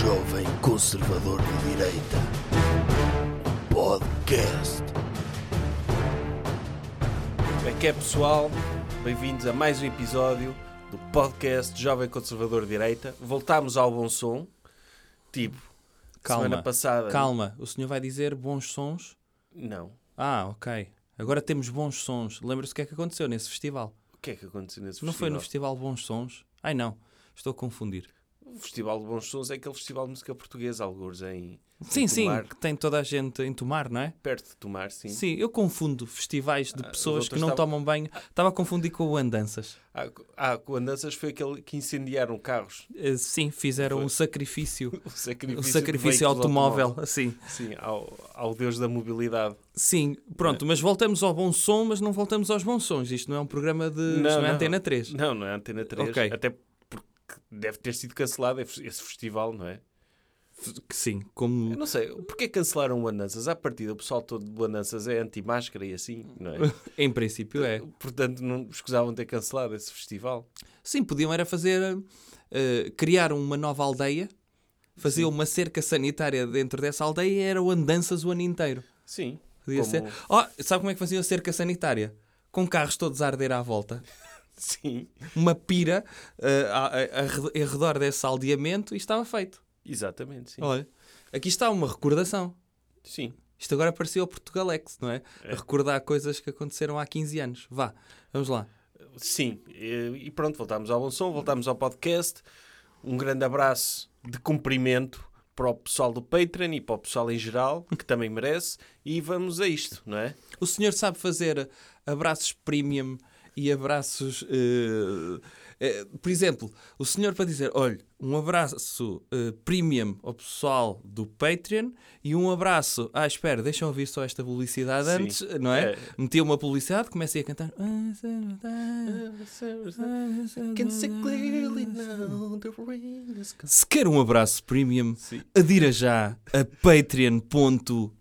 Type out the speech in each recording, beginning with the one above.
jovem conservador de direita. Podcast. Como é que é, pessoal? Bem-vindos a mais um episódio do podcast Jovem Conservador de Direita. Voltámos ao bom som. Tipo, Calma, semana passada. calma. O senhor vai dizer bons sons? Não. Ah, ok. Agora temos bons sons. Lembra-se o que é que aconteceu nesse festival? O que é que aconteceu nesse Não foi festival? no Festival Bons Sons? Ai não, estou a confundir. O Festival de Bons Sons é aquele festival de música portuguesa, alguns em. Sim, em sim, Tomar, que tem toda a gente em Tomar, não é? Perto de Tomar, sim. Sim, eu confundo festivais de Ah, pessoas que não estavam- tomam banho. Estava a confundir com o Andanças. Ah, ah, com andanças foi aquele que incendiaram carros. Eh, Sim, fizeram Foi. um sacrifício. O sacrifício, O sacrifício automóvel, assim. Sim, ao, ao Deus da mobilidade. Sim, pronto, mas voltamos ao bom som, mas não voltamos aos bons sons. Isto não é um programa de. isto não, é Antena 3. Não, não é Antena 3. Ok. Até porque deve ter sido cancelado esse festival, não é? Que Sim, como. Eu não sei, porquê cancelaram o Andanças? À partida, o pessoal todo de Andanças é anti-máscara e assim, não é? Em princípio é. Portanto, não escusavam ter cancelado esse festival. Sim, podiam era fazer. eh, criar uma nova aldeia, fazer Sim. uma cerca sanitária dentro dessa aldeia e era o andanças o ano inteiro. Sim. Podia Como- ser. Oh, sabe como é que faziam a cerca sanitária? Com carros todos a arder à volta. Sim, Uma pira a- ao redor desse aldeamento e estava feito. exatamente, sim. Olha, aqui está uma recordação. Sim. Isto agora parecia o Portugalex, não é? A recordar coisas que aconteceram há 15 anos. Vá, vamos lá. Sim, e e pronto, voltámos ao bom som, voltámos ao podcast. Um grande abraço de cumprimento para o pessoal do Patreon e para o pessoal em geral, que também merece. E vamos a isto, não é? O senhor sabe fazer abraços premium e abraços. eh, eh, por exemplo, o senhor para dizer: olha, um abraço eh, premium ao pessoal do Patreon e um abraço. Ah, espera, deixa eu ouvir só esta publicidade Sim. antes, não é? É. Metia uma publicidade, comecei a cantar. Can see clearly now the rain is coming. Se quer um abraço premium, Sim. adira já a patreon.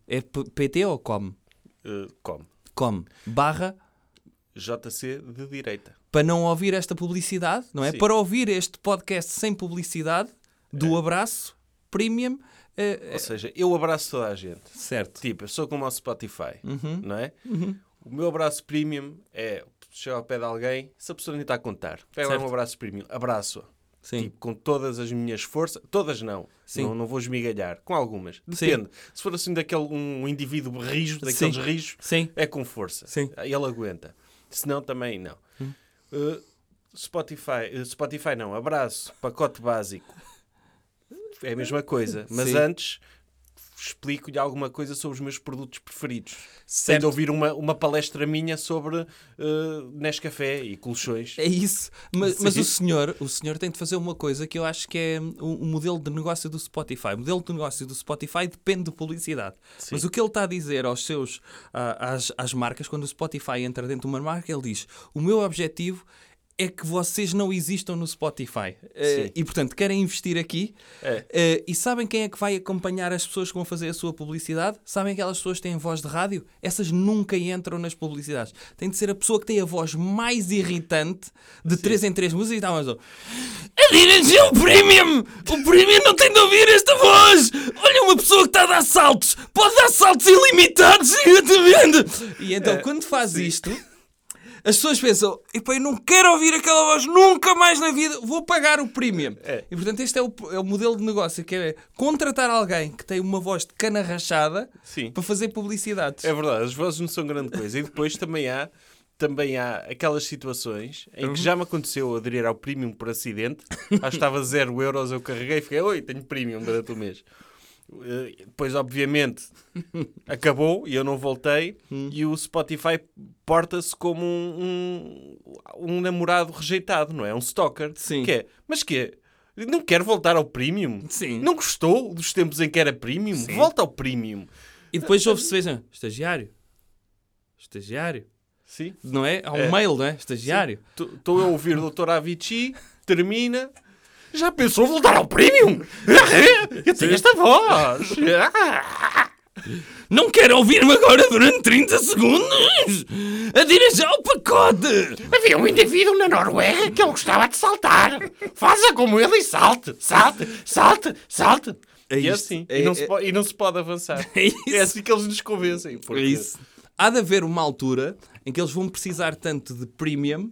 É ou com? Uh, como? Com barra JC de direita. para não ouvir esta publicidade, não é? Sim. Para ouvir este podcast sem publicidade do abraço premium, eh, Ou seja, eu abraço toda a gente. certo? Tipo, eu sou como o Spotify, Uhum. não é? O meu abraço premium é chegar ao pé de alguém, se a pessoa nem está a contar, pega um abraço premium, abraço-a. Sim. Tipo, com todas as minhas forças, todas não, Sim. não, não vou esmigalhar, com algumas, Sim. depende. Se for assim daquele um indivíduo rijo, daqueles Sim. rijos, Sim. é com força. Sim. Ele aguenta. Se não, também não. Uh, Spotify, uh, Spotify não, abraço, pacote básico. É a mesma coisa. Mas Sim. antes explico-lhe alguma coisa sobre os meus produtos preferidos. De Certo. ouvir uma, uma palestra minha sobre uh, Nescafé e colchões. É isso. Mas, mas o senhor, o senhor tem de fazer uma coisa que eu acho que é o, o modelo de negócio do Spotify. O modelo de negócio do Spotify depende de publicidade. Sim. Mas o que ele está a dizer aos seus a- às, às marcas, quando o Spotify entra dentro de uma marca, ele diz: O meu objetivo é que vocês não existam no Spotify. Sim. e portanto, querem investir aqui. É. Eh, e sabem quem é que vai acompanhar as pessoas que vão fazer a sua publicidade? Sabem aquelas pessoas que têm voz de rádio? Essas nunca entram nas publicidades. Tem de ser a pessoa que tem a voz mais irritante de 3 em 3 músicas e está mais. A direção premium! O premium não tem de ouvir esta voz! Olha, uma pessoa que está a dar saltos! Pode dar saltos ilimitados! E então, É, quando faz sim. isto. As pessoas pensam, "Epá, eu não quero ouvir aquela voz nunca mais na vida, vou pagar o premium. É. E portanto, este é o, é o modelo de negócio, que é contratar alguém que tem uma voz de cana rachada Sim. para fazer publicidades. É verdade, as vozes não são grande coisa. E depois também há, também há aquelas situações em Uhum. que já me aconteceu aderir ao premium por acidente. Acho que estava 0 euros, eu carreguei e fiquei, oi, tenho premium durante o mês. Eh, Depois, obviamente, acabou e eu não voltei. Hum. E o Spotify porta-se como um, um, um namorado rejeitado, não é? Um stalker. Sim. Que é, mas que é? Não quer voltar ao premium? Sim. Não gostou dos tempos em que era premium? Sim. Volta ao premium. E depois ouve-se vezes, estagiário. Estagiário. Sim. Não é? Há um É. mail, não é? Estagiário. Estou a ouvir o Dr. Avicii, termina. Já pensou voltar ao premium? Eu tenho esta voz. Não quero ouvir-me agora durante 30 segundos! Atira já o pacote! Havia um indivíduo na Noruega que ele gostava de saltar. Faça como ele e salte, salte, salte, salte. É E é isto. assim. É- e, não é- se pode, e não se pode avançar. É isso. É assim que eles nos convencem. Porque... É isso. Há de haver uma altura em que eles vão precisar tanto de premium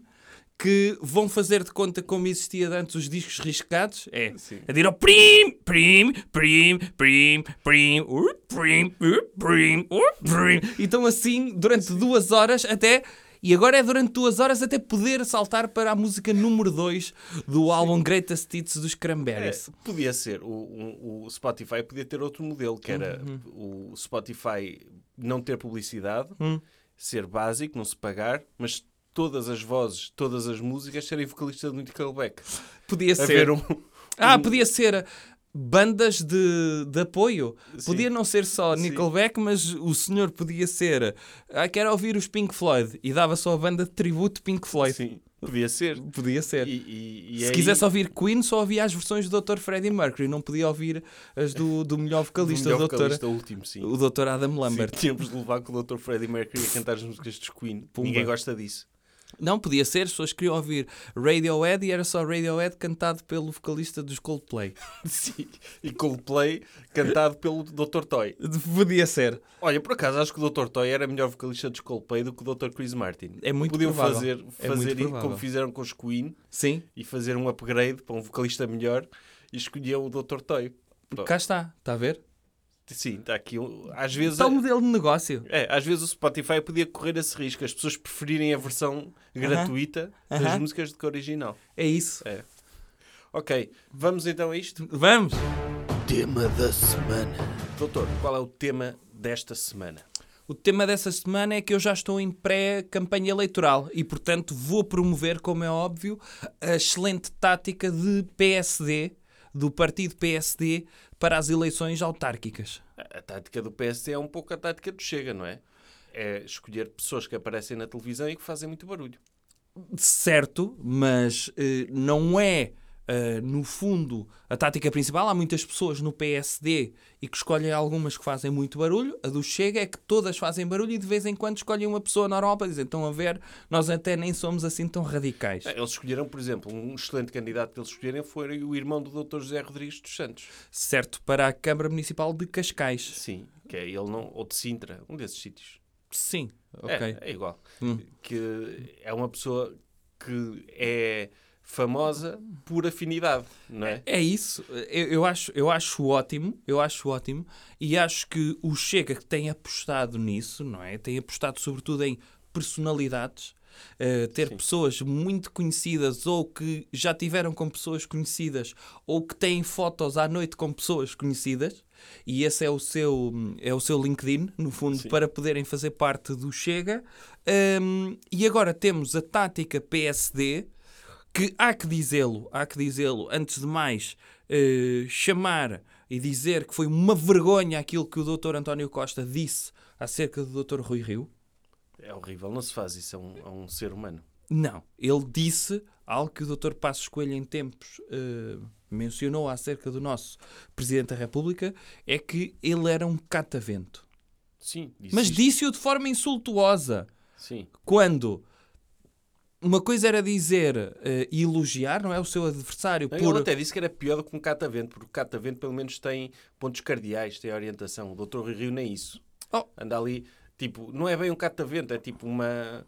que vão fazer de conta como existia antes os discos riscados. É. Sim. A dizer ao prim, prim, prim, prim, prim, uh, prim, uh, prim, uh, prim. E estão assim durante duas horas até. E agora é durante duas horas até poder saltar para a música número 2 do álbum Greatest Hits dos É, Cranberries. podia ser. O, o- o Spotify podia ter outro modelo, que era Uhum. o Spotify não ter publicidade, Hum. ser básico, não se pagar, mas todas as vozes, todas as músicas serem vocalistas do Nickelback. Podia ser. Um... Ah, podia ser bandas de, de apoio. Sim. Podia não ser só Sim. Nickelback, mas o senhor podia ser. Ah, quero ouvir os Pink Floyd. E dava só a banda de tributo Pink Floyd. Sim, podia ser. Podia ser. E, e- e Se aí- quisesse ouvir Queen, só ouvia as versões do Dr. Freddie Mercury. Não podia ouvir as do, do melhor vocalista, melhor do Dr. vocalista último, sim. o Dr. Adam Lambert. Sim, tínhamos de levar com o Dr. Freddie Mercury a cantar as músicas dos Queen. Pumba. Ninguém gosta disso. Não, podia ser. As pessoas queriam ouvir Radiohead e era só Radiohead cantado pelo vocalista dos Coldplay. Sim. E Coldplay cantado pelo Dr. Toy. Podia ser. Olha, por acaso acho que o Dr. Toy era melhor vocalista dos Coldplay do que o Dr. Chris Martin. É muito Podiam provável. fazer, É fazer provável. como fizeram com os Queen Sim, e fazer um upgrade para um vocalista melhor e escolhiam o Dr. Toy. cá está. Está a ver? Sim, está aqui. um- Às vezes. Está o modelo de negócio. É, às vezes o Spotify podia correr esse risco, as pessoas preferirem a versão gratuita das Aham. músicas do que a original. É isso. É. Ok, vamos então a isto. Vamos! Tema da semana. Doutor, qual é o tema desta semana? O tema dessa semana é que eu já estou em pré-campanha eleitoral e, portanto, vou promover, como é óbvio, a excelente tática de PSD, do partido PSD, para as eleições autárquicas. A tática do PSD é um pouco a tática do Chega, não é? É escolher pessoas que aparecem na televisão e que fazem muito barulho. Certo, mas eh, não é, eh, no fundo, a tática principal. Há muitas pessoas no PSD e que escolhem algumas que fazem muito barulho. A do Chega é que todas fazem barulho e de vez em quando escolhem uma pessoa normal para dizer: estão a ver, nós até nem somos assim tão radicais. Eles escolheram, por exemplo, um excelente candidato que eles escolheram foi o irmão do Dr. José Rodrigues dos Santos. Certo, para a Câmara Municipal de Cascais. Sim, que é ele não, ou de Sintra, um desses sítios. Sim, ok. É, é igual. Hum. Que é uma pessoa que é famosa por afinidade, não é? É isso. Eu, eu acho, eu acho ótimo, eu acho ótimo e acho que o Chega que tem apostado nisso, não é? Tem apostado sobretudo em personalidades, eh, ter pessoas muito conhecidas ou que já tiveram com pessoas conhecidas ou que têm fotos à noite com pessoas conhecidas e esse é o seu é o seu LinkedIn no fundo Sim. para poderem fazer parte do Chega. Hum, e agora temos a tática PSD que há que dizê-lo, há que dizê-lo, antes de mais, eh, chamar e dizer que foi uma vergonha aquilo que o Dr. António Costa disse acerca do Dr. Rui Rio. É horrível, não se faz isso a um, a um ser humano. Não, ele disse algo que o Dr. Passos Coelho em tempos eh, mencionou acerca do nosso Presidente da República, é que ele era um catavento. Sim, disse Mas disse-o de forma insultuosa. Sim, Quando uma coisa era dizer e elogiar, não é? O seu adversário Não, por... Ele até disse que era pior do que um catavento, porque o catavento pelo menos tem pontos cardeais, tem orientação. O Dr. Rui Rio nem isso. Oh. Anda ali, tipo, não é bem um catavento, é tipo uma,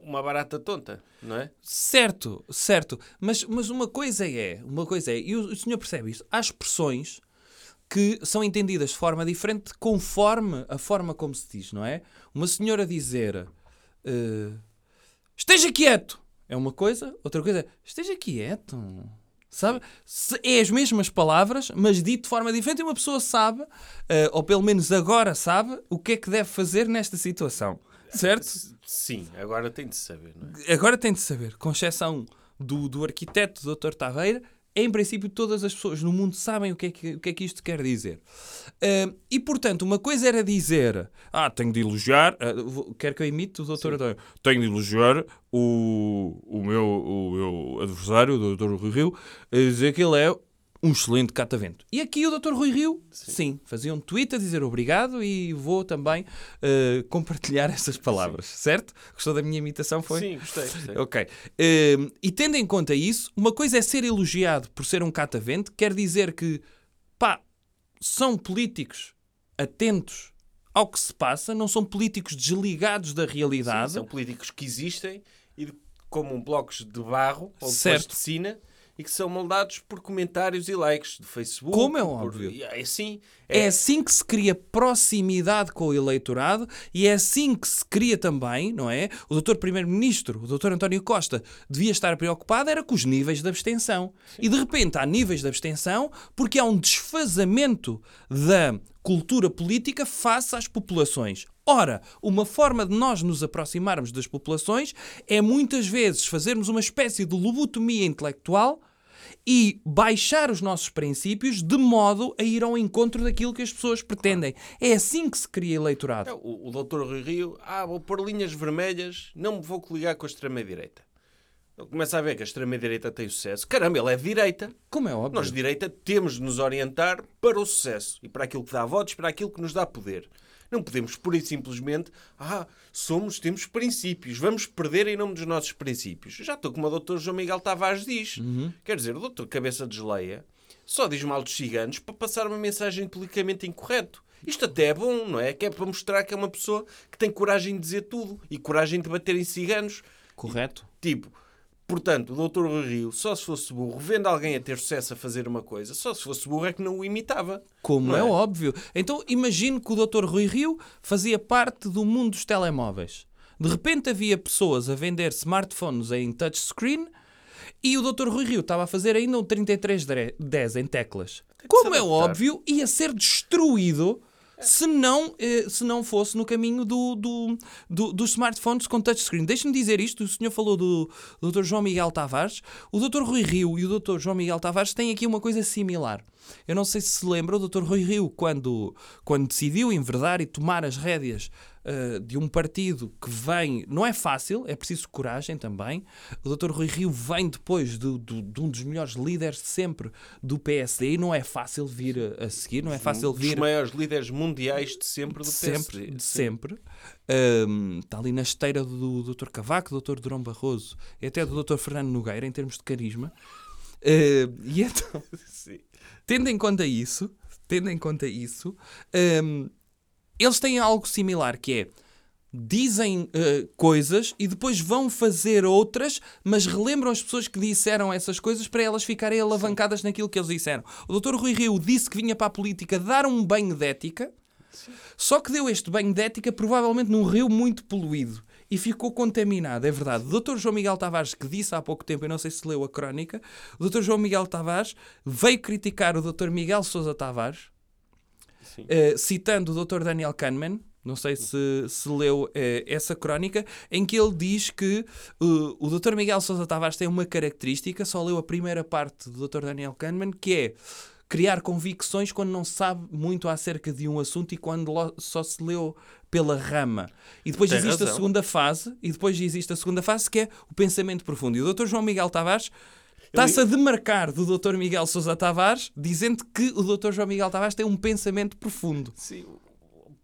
uma barata tonta, não é? Certo, certo. Mas, mas uma coisa é, uma coisa é, e o, o senhor percebe isso, há expressões que são entendidas de forma diferente conforme a forma como se diz, não é? Uma senhora dizer eh, esteja quieto é uma coisa, outra coisa é esteja quieto. Sabe? Se- É as mesmas palavras, mas dito de forma diferente e uma pessoa sabe, eh, ou pelo menos agora sabe, o que é que deve fazer nesta situação. Certo? Sim, agora tem de saber, não é? agora tem de saber, com exceção do, do arquiteto Dr. Taveira, em princípio todas as pessoas no mundo sabem o que é que, o que, é que isto quer dizer. Ah, e portanto, uma coisa era dizer: Ah, tenho de elogiar. ah, vou- quer que eu imite o Dr. António? Tenho de elogiar o, o, meu, o meu adversário, o Dr. Rui Rio, a dizer que ele é um excelente catavento. E aqui o Dr. Rui Rio, sim. fazia um tweet a dizer obrigado e vou também eh, compartilhar essas palavras, certo? Gostou da minha imitação? Foi? Sim, gostei, gostei. Ok. Hum, e tendo em conta isso, uma coisa é ser elogiado por ser um catavento, quer dizer que, pá, são políticos atentos ao que se passa, não são políticos desligados da realidade. São políticos que existem e como blocos de barro ou de plasticina e que são moldados por comentários e likes do Facebook. Como é por- óbvio. É assim. É assim que se cria proximidade com o eleitorado e é assim que se cria também, não é? O doutor Primeiro-Ministro, o doutor António Costa, devia estar preocupado era com os níveis de abstenção. E de repente há níveis de abstenção porque há um desfazamento da cultura política face às populações. Ora, uma forma de nós nos aproximarmos das populações é muitas vezes fazermos uma espécie de lobotomia intelectual e baixar os nossos princípios de modo a ir ao encontro daquilo que as pessoas pretendem. É assim que se cria eleitorado. É, O, o doutor Rui Rio, ah, vou pôr linhas vermelhas, não me vou coligar com a extrema-direita. Ele Começa a ver que a extrema-direita tem sucesso. Caramba, ele é de direita. Como é óbvio. Nós de direita temos de nos orientar para o sucesso e para aquilo que dá votos, para aquilo que nos dá poder. Não podemos pura e simplesmente, ah, somos, temos princípios, vamos perder em nome dos nossos princípios. Já estou como o doutor João Miguel Tavares diz. Quer dizer, o doutor Cabeça de Geleia só diz mal dos ciganos para passar uma mensagem politicamente incorreto. Isto até é bom, não é? Que é para mostrar que é uma pessoa que tem coragem de dizer tudo e coragem de bater em ciganos. Correto. Tipo, portanto, o doutor Rui Rio, só se fosse burro, vendo alguém a ter sucesso a fazer uma coisa, só se fosse burro é que não o imitava. Como é? é? óbvio. Então imagino que o Dr. Rui Rio fazia parte do mundo dos telemóveis. De repente havia pessoas a vender smartphones em touchscreen e o Dr. Rui Rio estava a fazer ainda um 3310 em teclas. Como é adaptar. óbvio, ia ser destruído se não, eh, se não fosse no caminho do, do, do- dos smartphones com touchscreen. Deixe-me dizer isto, o senhor falou do, do Dr. João Miguel Tavares. O Dr. Rui Rio e o Dr. João Miguel Tavares têm aqui uma coisa similar. Eu não sei se se lembra, o Dr. Rui Rio, quando, quando decidiu enverdar e tomar as rédeas eh, de um partido que vem, não é fácil, é preciso coragem também. O Dr. Rui Rio vem depois do- do- de um dos melhores líderes de sempre do PSD e não é fácil vir a, a seguir, não é fácil Um dos vir maiores líderes mundiais de sempre do de sempre, PSD. de sempre. Ahm, está ali na esteira do Dr. Cavaco, do Dr. Durão Barroso e até do Dr. Fernando Nogueira, em termos de carisma. Ah, e então, tendo em conta isso, tendo em conta isso, ahm, eles têm algo similar que é dizem ah, coisas e depois vão fazer outras, mas relembram as pessoas que disseram essas coisas para elas ficarem alavancadas naquilo que eles disseram. O Dr. Rui Rio disse que vinha para a política dar um banho de ética, só que deu este banho de ética provavelmente num rio muito poluído e ficou contaminado, é verdade. O Dr. João Miguel Tavares, que disse há pouco tempo, eu não sei se leu a crónica, o Dr. João Miguel Tavares veio criticar o Dr. Miguel Sousa Tavares, Eh, citando o Dr. Daniel Kahneman. Não sei se, se leu eh, essa crónica, em que ele diz que eh, o Dr. Miguel Sousa Tavares tem uma característica, só leu a primeira parte do Dr. Daniel Kahneman, que é criar convicções quando não sabe muito acerca de um assunto e quando só se leu pela rama. E depois Tem existe a razão. segunda fase, e depois existe a segunda fase que é o pensamento profundo. E o Dr. João Miguel Tavares está-se a demarcar do Dr. Miguel Sousa Tavares, dizendo que o Dr. João Miguel Tavares tem um pensamento profundo. Sim.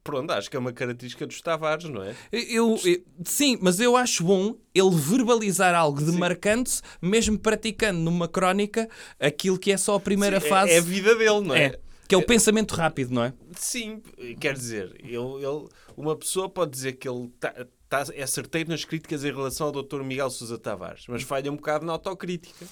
Pronto, acho que é uma característica dos Tavares, não é? Eu, eu- sim, mas eu acho bom ele verbalizar algo demarcando-se, mesmo praticando numa crónica aquilo que é só a primeira Sim, é- fase. É, a vida dele, não é? É, que é o pensamento rápido, não é? Sim, quer dizer, ele, ele- uma pessoa pode dizer que ele tá, tá- é certeiro nas críticas em relação ao Dr. Miguel Sousa Tavares, mas falha um bocado na autocrítica.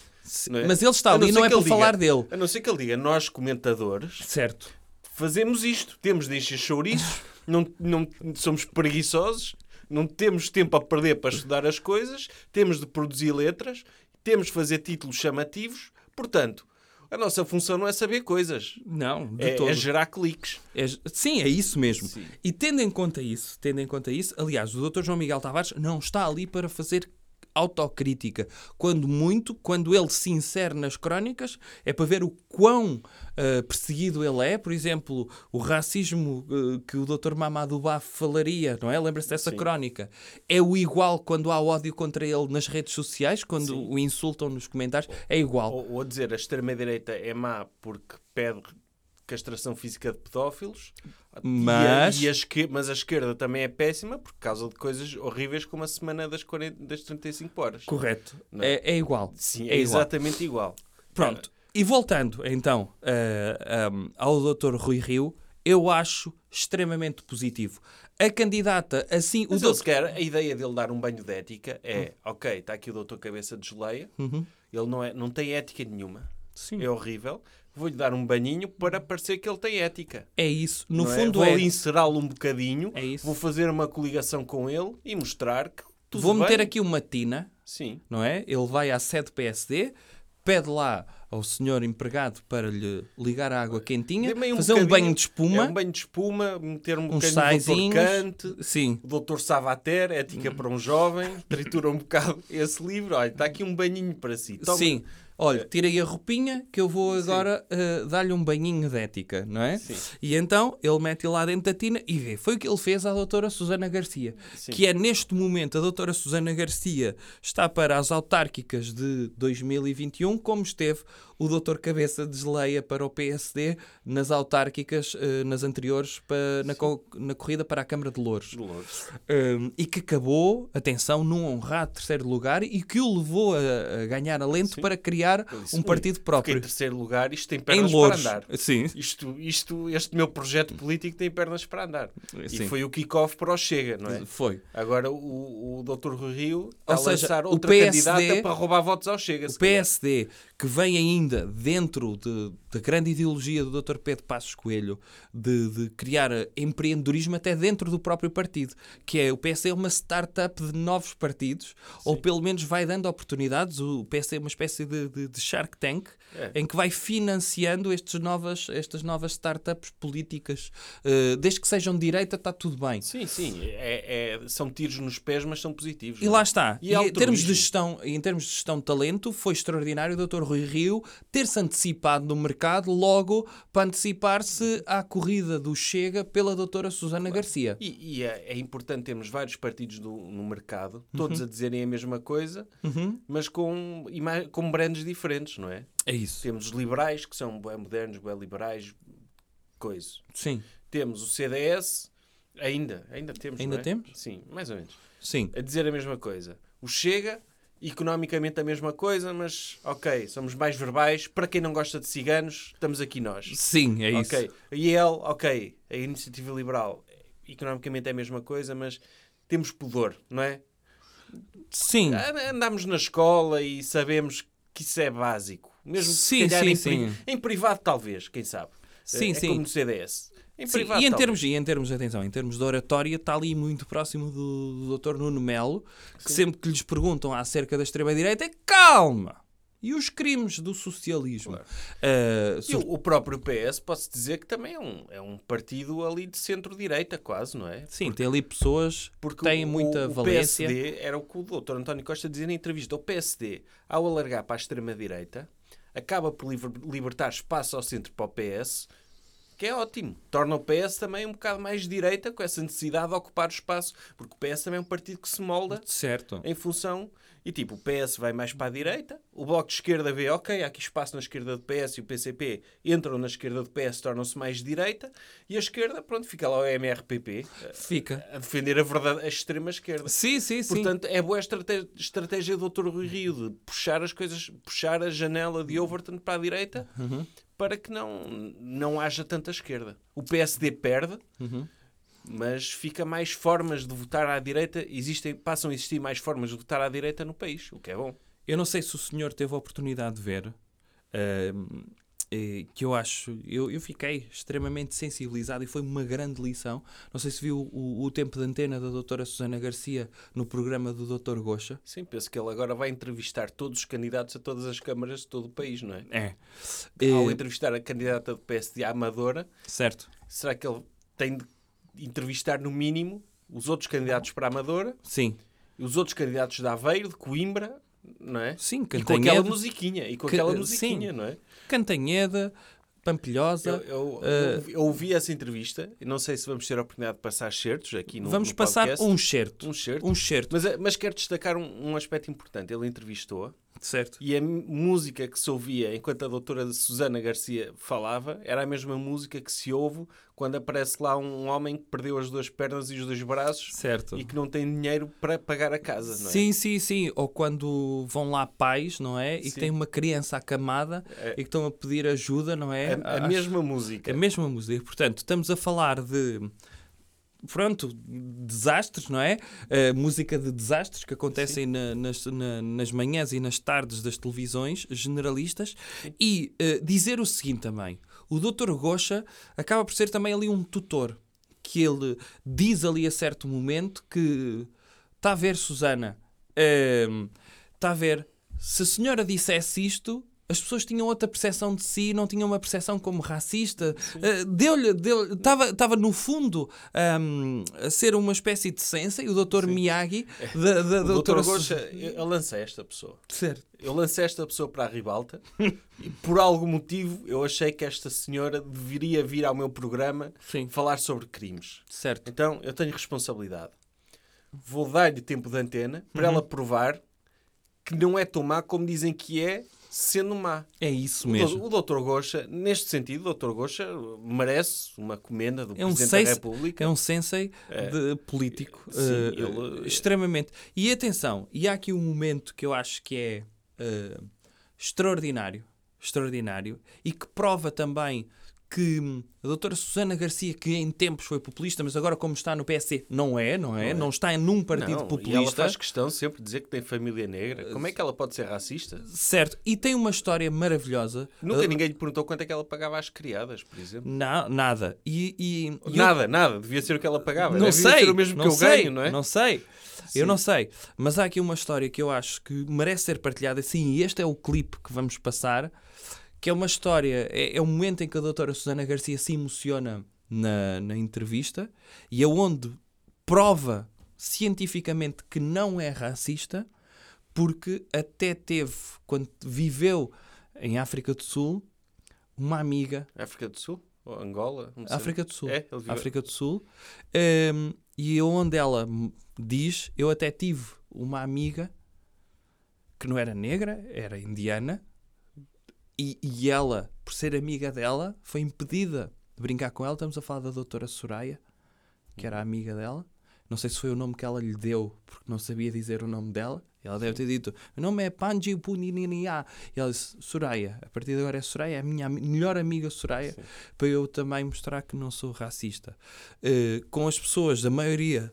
É? Mas ele está ali, não é para ele falar diga- dele. A não ser que ele diga, nós comentadores Certo. fazemos isto, temos de encher chouriços, não, não somos preguiçosos, não temos tempo a perder para estudar as coisas, temos de produzir letras, temos de fazer títulos chamativos, portanto, a nossa função não é saber coisas, Não, de é, todo. é gerar cliques. É- sim, é isso mesmo. Sim. E tendo em conta isso, tendo em conta isso, aliás, o Dr. João Miguel Tavares não está ali para fazer autocrítica. Quando muito, quando ele se insere nas crónicas, é para ver o quão uh, perseguido ele é. Por exemplo, o racismo uh, que o Dr. Mamadou Baf falaria, não é? Lembra-se dessa Sim. crónica? É o igual quando há ódio contra ele nas redes sociais, quando Sim. o insultam nos comentários. É igual. Ou, ou a dizer a extrema-direita é má porque pede castração física de pedófilos, Mas- e a, e a mas a esquerda também é péssima por causa de coisas horríveis como a semana das, 40, das 35 horas. Correto. É, é igual. Sim, é é, igual. exatamente igual. Pronto. E voltando então ah, um, ao Dr. Rui Rio, eu acho extremamente positivo. A candidata, assim, Mas o doutor... sequer, a ideia dele dar um banho de ética é, ok, está aqui o doutor Cabeça de Geleia, Uhum. ele não, é, não tem ética nenhuma, Sim. é horrível, vou-lhe dar um banhinho para parecer que ele tem ética. É isso. No não é? fundo Vou é. ali encerá-lo um bocadinho, É isso. vou fazer uma coligação com ele e mostrar que tudo Vou meter bem. aqui uma tina, Sim, não é? Ele vai à sede PSD, pede lá ao senhor empregado para lhe ligar a água quentinha, aí fazer um banho de espuma, É um banho de espuma, meter um bocadinho de doutor Kant, Sim. o doutor Savater, Ética para um Jovem, tritura um bocado esse livro. Olha, está aqui um banhinho para si. Toma. Sim. Olha, tirei a roupinha que eu vou agora uh, dar-lhe um banhinho de ética, não é? Sim. E então ele mete lá dentro da tina e vê. Foi o que ele fez à doutora Susana Garcia. Sim. Que é neste momento a doutora Susana Garcia está para as autárquicas de 2021, como esteve o doutor Cabeça de Geleia para o PSD nas autárquicas, uh, nas anteriores, pa- na, co- na corrida para a Câmara de Louros. Dolores. Um, e que acabou, atenção, num honrado terceiro lugar e que o levou a, a ganhar alento Sim. para criar Disse, um "Ui, partido Fiquei próprio. em terceiro lugar, isto tem Em pernas para andar. Sim. Isto, isto, este meu projeto político tem pernas para andar. Sim. E foi o kick-off para o Chega, não é? Foi. Agora o, o Dr. Rui Rio está Ou a seja, lançar o outra PSD candidata para roubar votos ao Chega. O. PSD, que vem ainda dentro de- da grande ideologia do Dr. Pedro Passos Coelho de, de criar empreendedorismo até dentro do próprio partido, que é o PSD é uma startup de novos partidos, ou pelo menos vai dando oportunidades. O PSD é uma espécie de- de Shark Tank, É. em que vai financiando estes novas, estas novas startups políticas. Eh, desde que sejam de direita, está tudo bem. Sim, sim. É, é- são tiros nos pés, mas são positivos. E é? lá está. E E em, termos de gestão, em termos de gestão de talento, foi extraordinário o Dr. Rui Rio ter-se antecipado no mercado logo para antecipar-se à corrida do Chega pela doutora Susana Garcia. E, e é, é importante termos vários partidos do- no mercado, Uhum. todos a dizerem a mesma coisa, mas com, com brands diferentes, não é? É isso. Temos os liberais, que são bem modernos, bem liberais, coisa. Sim, Temos o CDS, ainda, ainda temos, Ainda é? temos? Sim, mais ou menos. sim. A dizer a mesma coisa. O Chega, economicamente a mesma coisa, mas ok, somos mais verbais. Para quem não gosta de ciganos, estamos aqui nós. Sim, é isso. Ok. E ele, ok, a iniciativa liberal, economicamente é a mesma coisa, mas temos pudor, não é? Sim. Andamos na escola e sabemos que isso é básico. Mesmo se Sim, calhar sim, em, pri- sim. em privado, talvez, quem sabe. Sim, é sim. como no CDS. Em Sim, privado, e em talvez. termos, e em termos, atenção, em termos de oratória, está ali muito próximo do, do Dr. Nuno Melo, que sempre que lhes perguntam acerca da extrema-direita é calma! E os crimes do socialismo? E sur- o, o próprio PS, posso dizer que também é um, é um partido ali de centro-direita, quase, não é? Sim, tem ali pessoas Porque que têm o- muita o, valência. O PSD era o que o Dr. António Costa dizia na entrevista. O PSD, ao alargar para a extrema-direita, acaba por liber- libertar espaço ao centro para o PS, que é ótimo. Torna o PS também um bocado mais de direita, com essa necessidade de ocupar o espaço, porque o PS também é um partido que se molda Certo. em função. E tipo, o PS vai mais para a direita, o Bloco de Esquerda vê, ok, há aqui espaço na esquerda do PS e o PCP entram na esquerda do PS, tornam-se mais direita, e a esquerda, pronto, fica lá o MRPP Fica. a defender a verdade, a extrema esquerda. Sim, sim, sim. Portanto, é boa estratégia, estratégia do Dr. Rui Rio de puxar as coisas, puxar a janela de Overton para a direita Uhum. para que não, não haja tanta esquerda. O PSD perde, Uhum. Mas fica mais formas de votar à direita, existem, passam a existir mais formas de votar à direita no país, o que é bom. Eu não sei se o senhor teve a oportunidade de ver, eh, que eu acho, eu, eu fiquei extremamente sensibilizado e foi uma grande lição. Não sei se viu o, o tempo de antena da doutora Susana Garcia no programa do Dr. Gocha. Sim, penso que ele agora vai entrevistar todos os candidatos a todas as câmaras de todo o país, não é? É. Ao Eh, entrevistar a candidata do PSD Amadora, certo. será que ele tem de entrevistar no mínimo os outros candidatos para a Amadora Sim. os outros candidatos de Aveiro, de Coimbra, não é? Sim, E com aquela musiquinha, e com Que- aquela sim. musiquinha, não é? Cantanheda, Pampilhosa. Eu, eu- eh, eu- ouvi essa entrevista, e não sei se vamos ter a oportunidade de passar certos aqui no Vamos no passar podcast. um certo. Um certo. Um certo, Mas, eh, mas quero destacar um, um aspecto importante. Ele entrevistou certo. e a música que se ouvia enquanto a doutora Susana Garcia falava era a mesma música que se ouve quando aparece lá um homem que perdeu as duas pernas e os dois braços Certo. e que não tem dinheiro para pagar a casa, não é? Sim, sim, sim. Ou quando vão lá pais, não é? E que Sim. têm uma criança acamada e que estão a pedir ajuda, não é? A, a Às- mesma música. A mesma música. Portanto, estamos a falar de. Pronto, desastres, não é? Uh, música de desastres que acontecem na- nas, na- nas manhãs e nas tardes das televisões generalistas. E uh, dizer o seguinte também: o Dr. Gocha acaba por ser também ali um tutor. Que ele diz ali a certo momento que está a ver, Susana, está a ver, se a senhora dissesse isto, as pessoas tinham outra percepção de si, não tinham uma percepção como racista. Uh, deu-lhe, deu estava, estava no fundo hum, a ser uma espécie de sensei, o Dr. Miyagi, da, da O doutora doutor Gocha, eu eu lancei esta pessoa. Certo. Eu lancei esta pessoa para a ribalta e por algum motivo eu achei que esta senhora deveria vir ao meu programa Sim. falar sobre crimes. Certo. Então eu tenho responsabilidade. Vou dar-lhe tempo de antena para Uhum. ela provar que não é tão má como dizem que é, sendo má. É isso mesmo. o Dr. Gocha, neste sentido, o Dr. Gocha merece uma comenda do É um, Presidente da República. é um sensei de político Sim, eh, ele- eh, extremamente. E atenção, e há aqui um momento que eu acho que é eh, extraordinário, extraordinário, e que prova também que a doutora Susana Garcia, que em tempos foi populista, mas agora como está no PSD, não é, não é? Não, está num partido Não, E ela populista. faz questão sempre de dizer que tem família negra. Como é que ela pode ser racista? Certo, e tem uma história maravilhosa. Nunca Eh, ninguém lhe perguntou quanto é que ela pagava às criadas, por exemplo. na- nada. E, e- e eu- Nada, nada. Devia ser o que ela pagava. Não Devia sei. ser o mesmo não que eu sei, ganho, não é? Não sei. Eu não sei. Mas há aqui uma história que eu acho que merece ser partilhada. Sim, e este é o clipe que vamos passar. Que é uma história, é, é o momento em que a doutora Susana Garcia se emociona na, na entrevista e é onde prova cientificamente que não é racista, porque até teve, quando viveu em África do Sul, uma amiga África do Sul? Ou Angola? África do Sul. É, África do Sul. Ehm, e onde ela diz: Eu até tive uma amiga que não era negra, era indiana, e, e ela, por ser amiga dela, foi impedida de brincar com ela. Estamos a falar da doutora Soraya, que era amiga dela. Não sei se foi o nome que ela lhe deu, porque não sabia dizer o nome dela. Ela deve ter dito: O nome é Panji Punininia. E ela disse: Soraya, a partir de agora é Soraya, é a minha melhor amiga Soraya, para eu também mostrar que não sou racista. Eh, com as pessoas, a maioria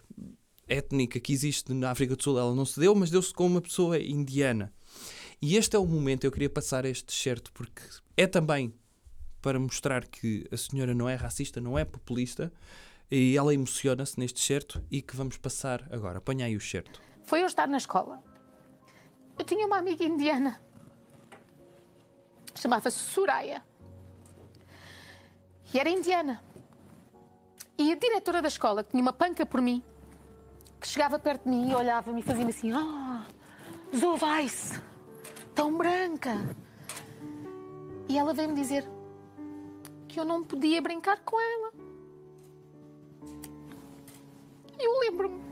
étnica que existe na África do Sul, ela não se deu, mas deu-se com uma pessoa indiana. E este é o momento, eu queria passar este certo, porque é também para mostrar que a senhora não é racista, não é populista, e ela emociona-se neste certo e que vamos passar agora. Apanha aí o certo. Foi eu estar na escola. Eu tinha uma amiga indiana. Chamava-se Soraya. E era indiana. E a diretora da escola, que tinha uma panca por mim, que chegava perto de mim e olhava-me e fazia-me assim: Ah, Zo Weiss, tão branca. E ela veio-me dizer que eu não podia brincar com ela. E eu lembro-me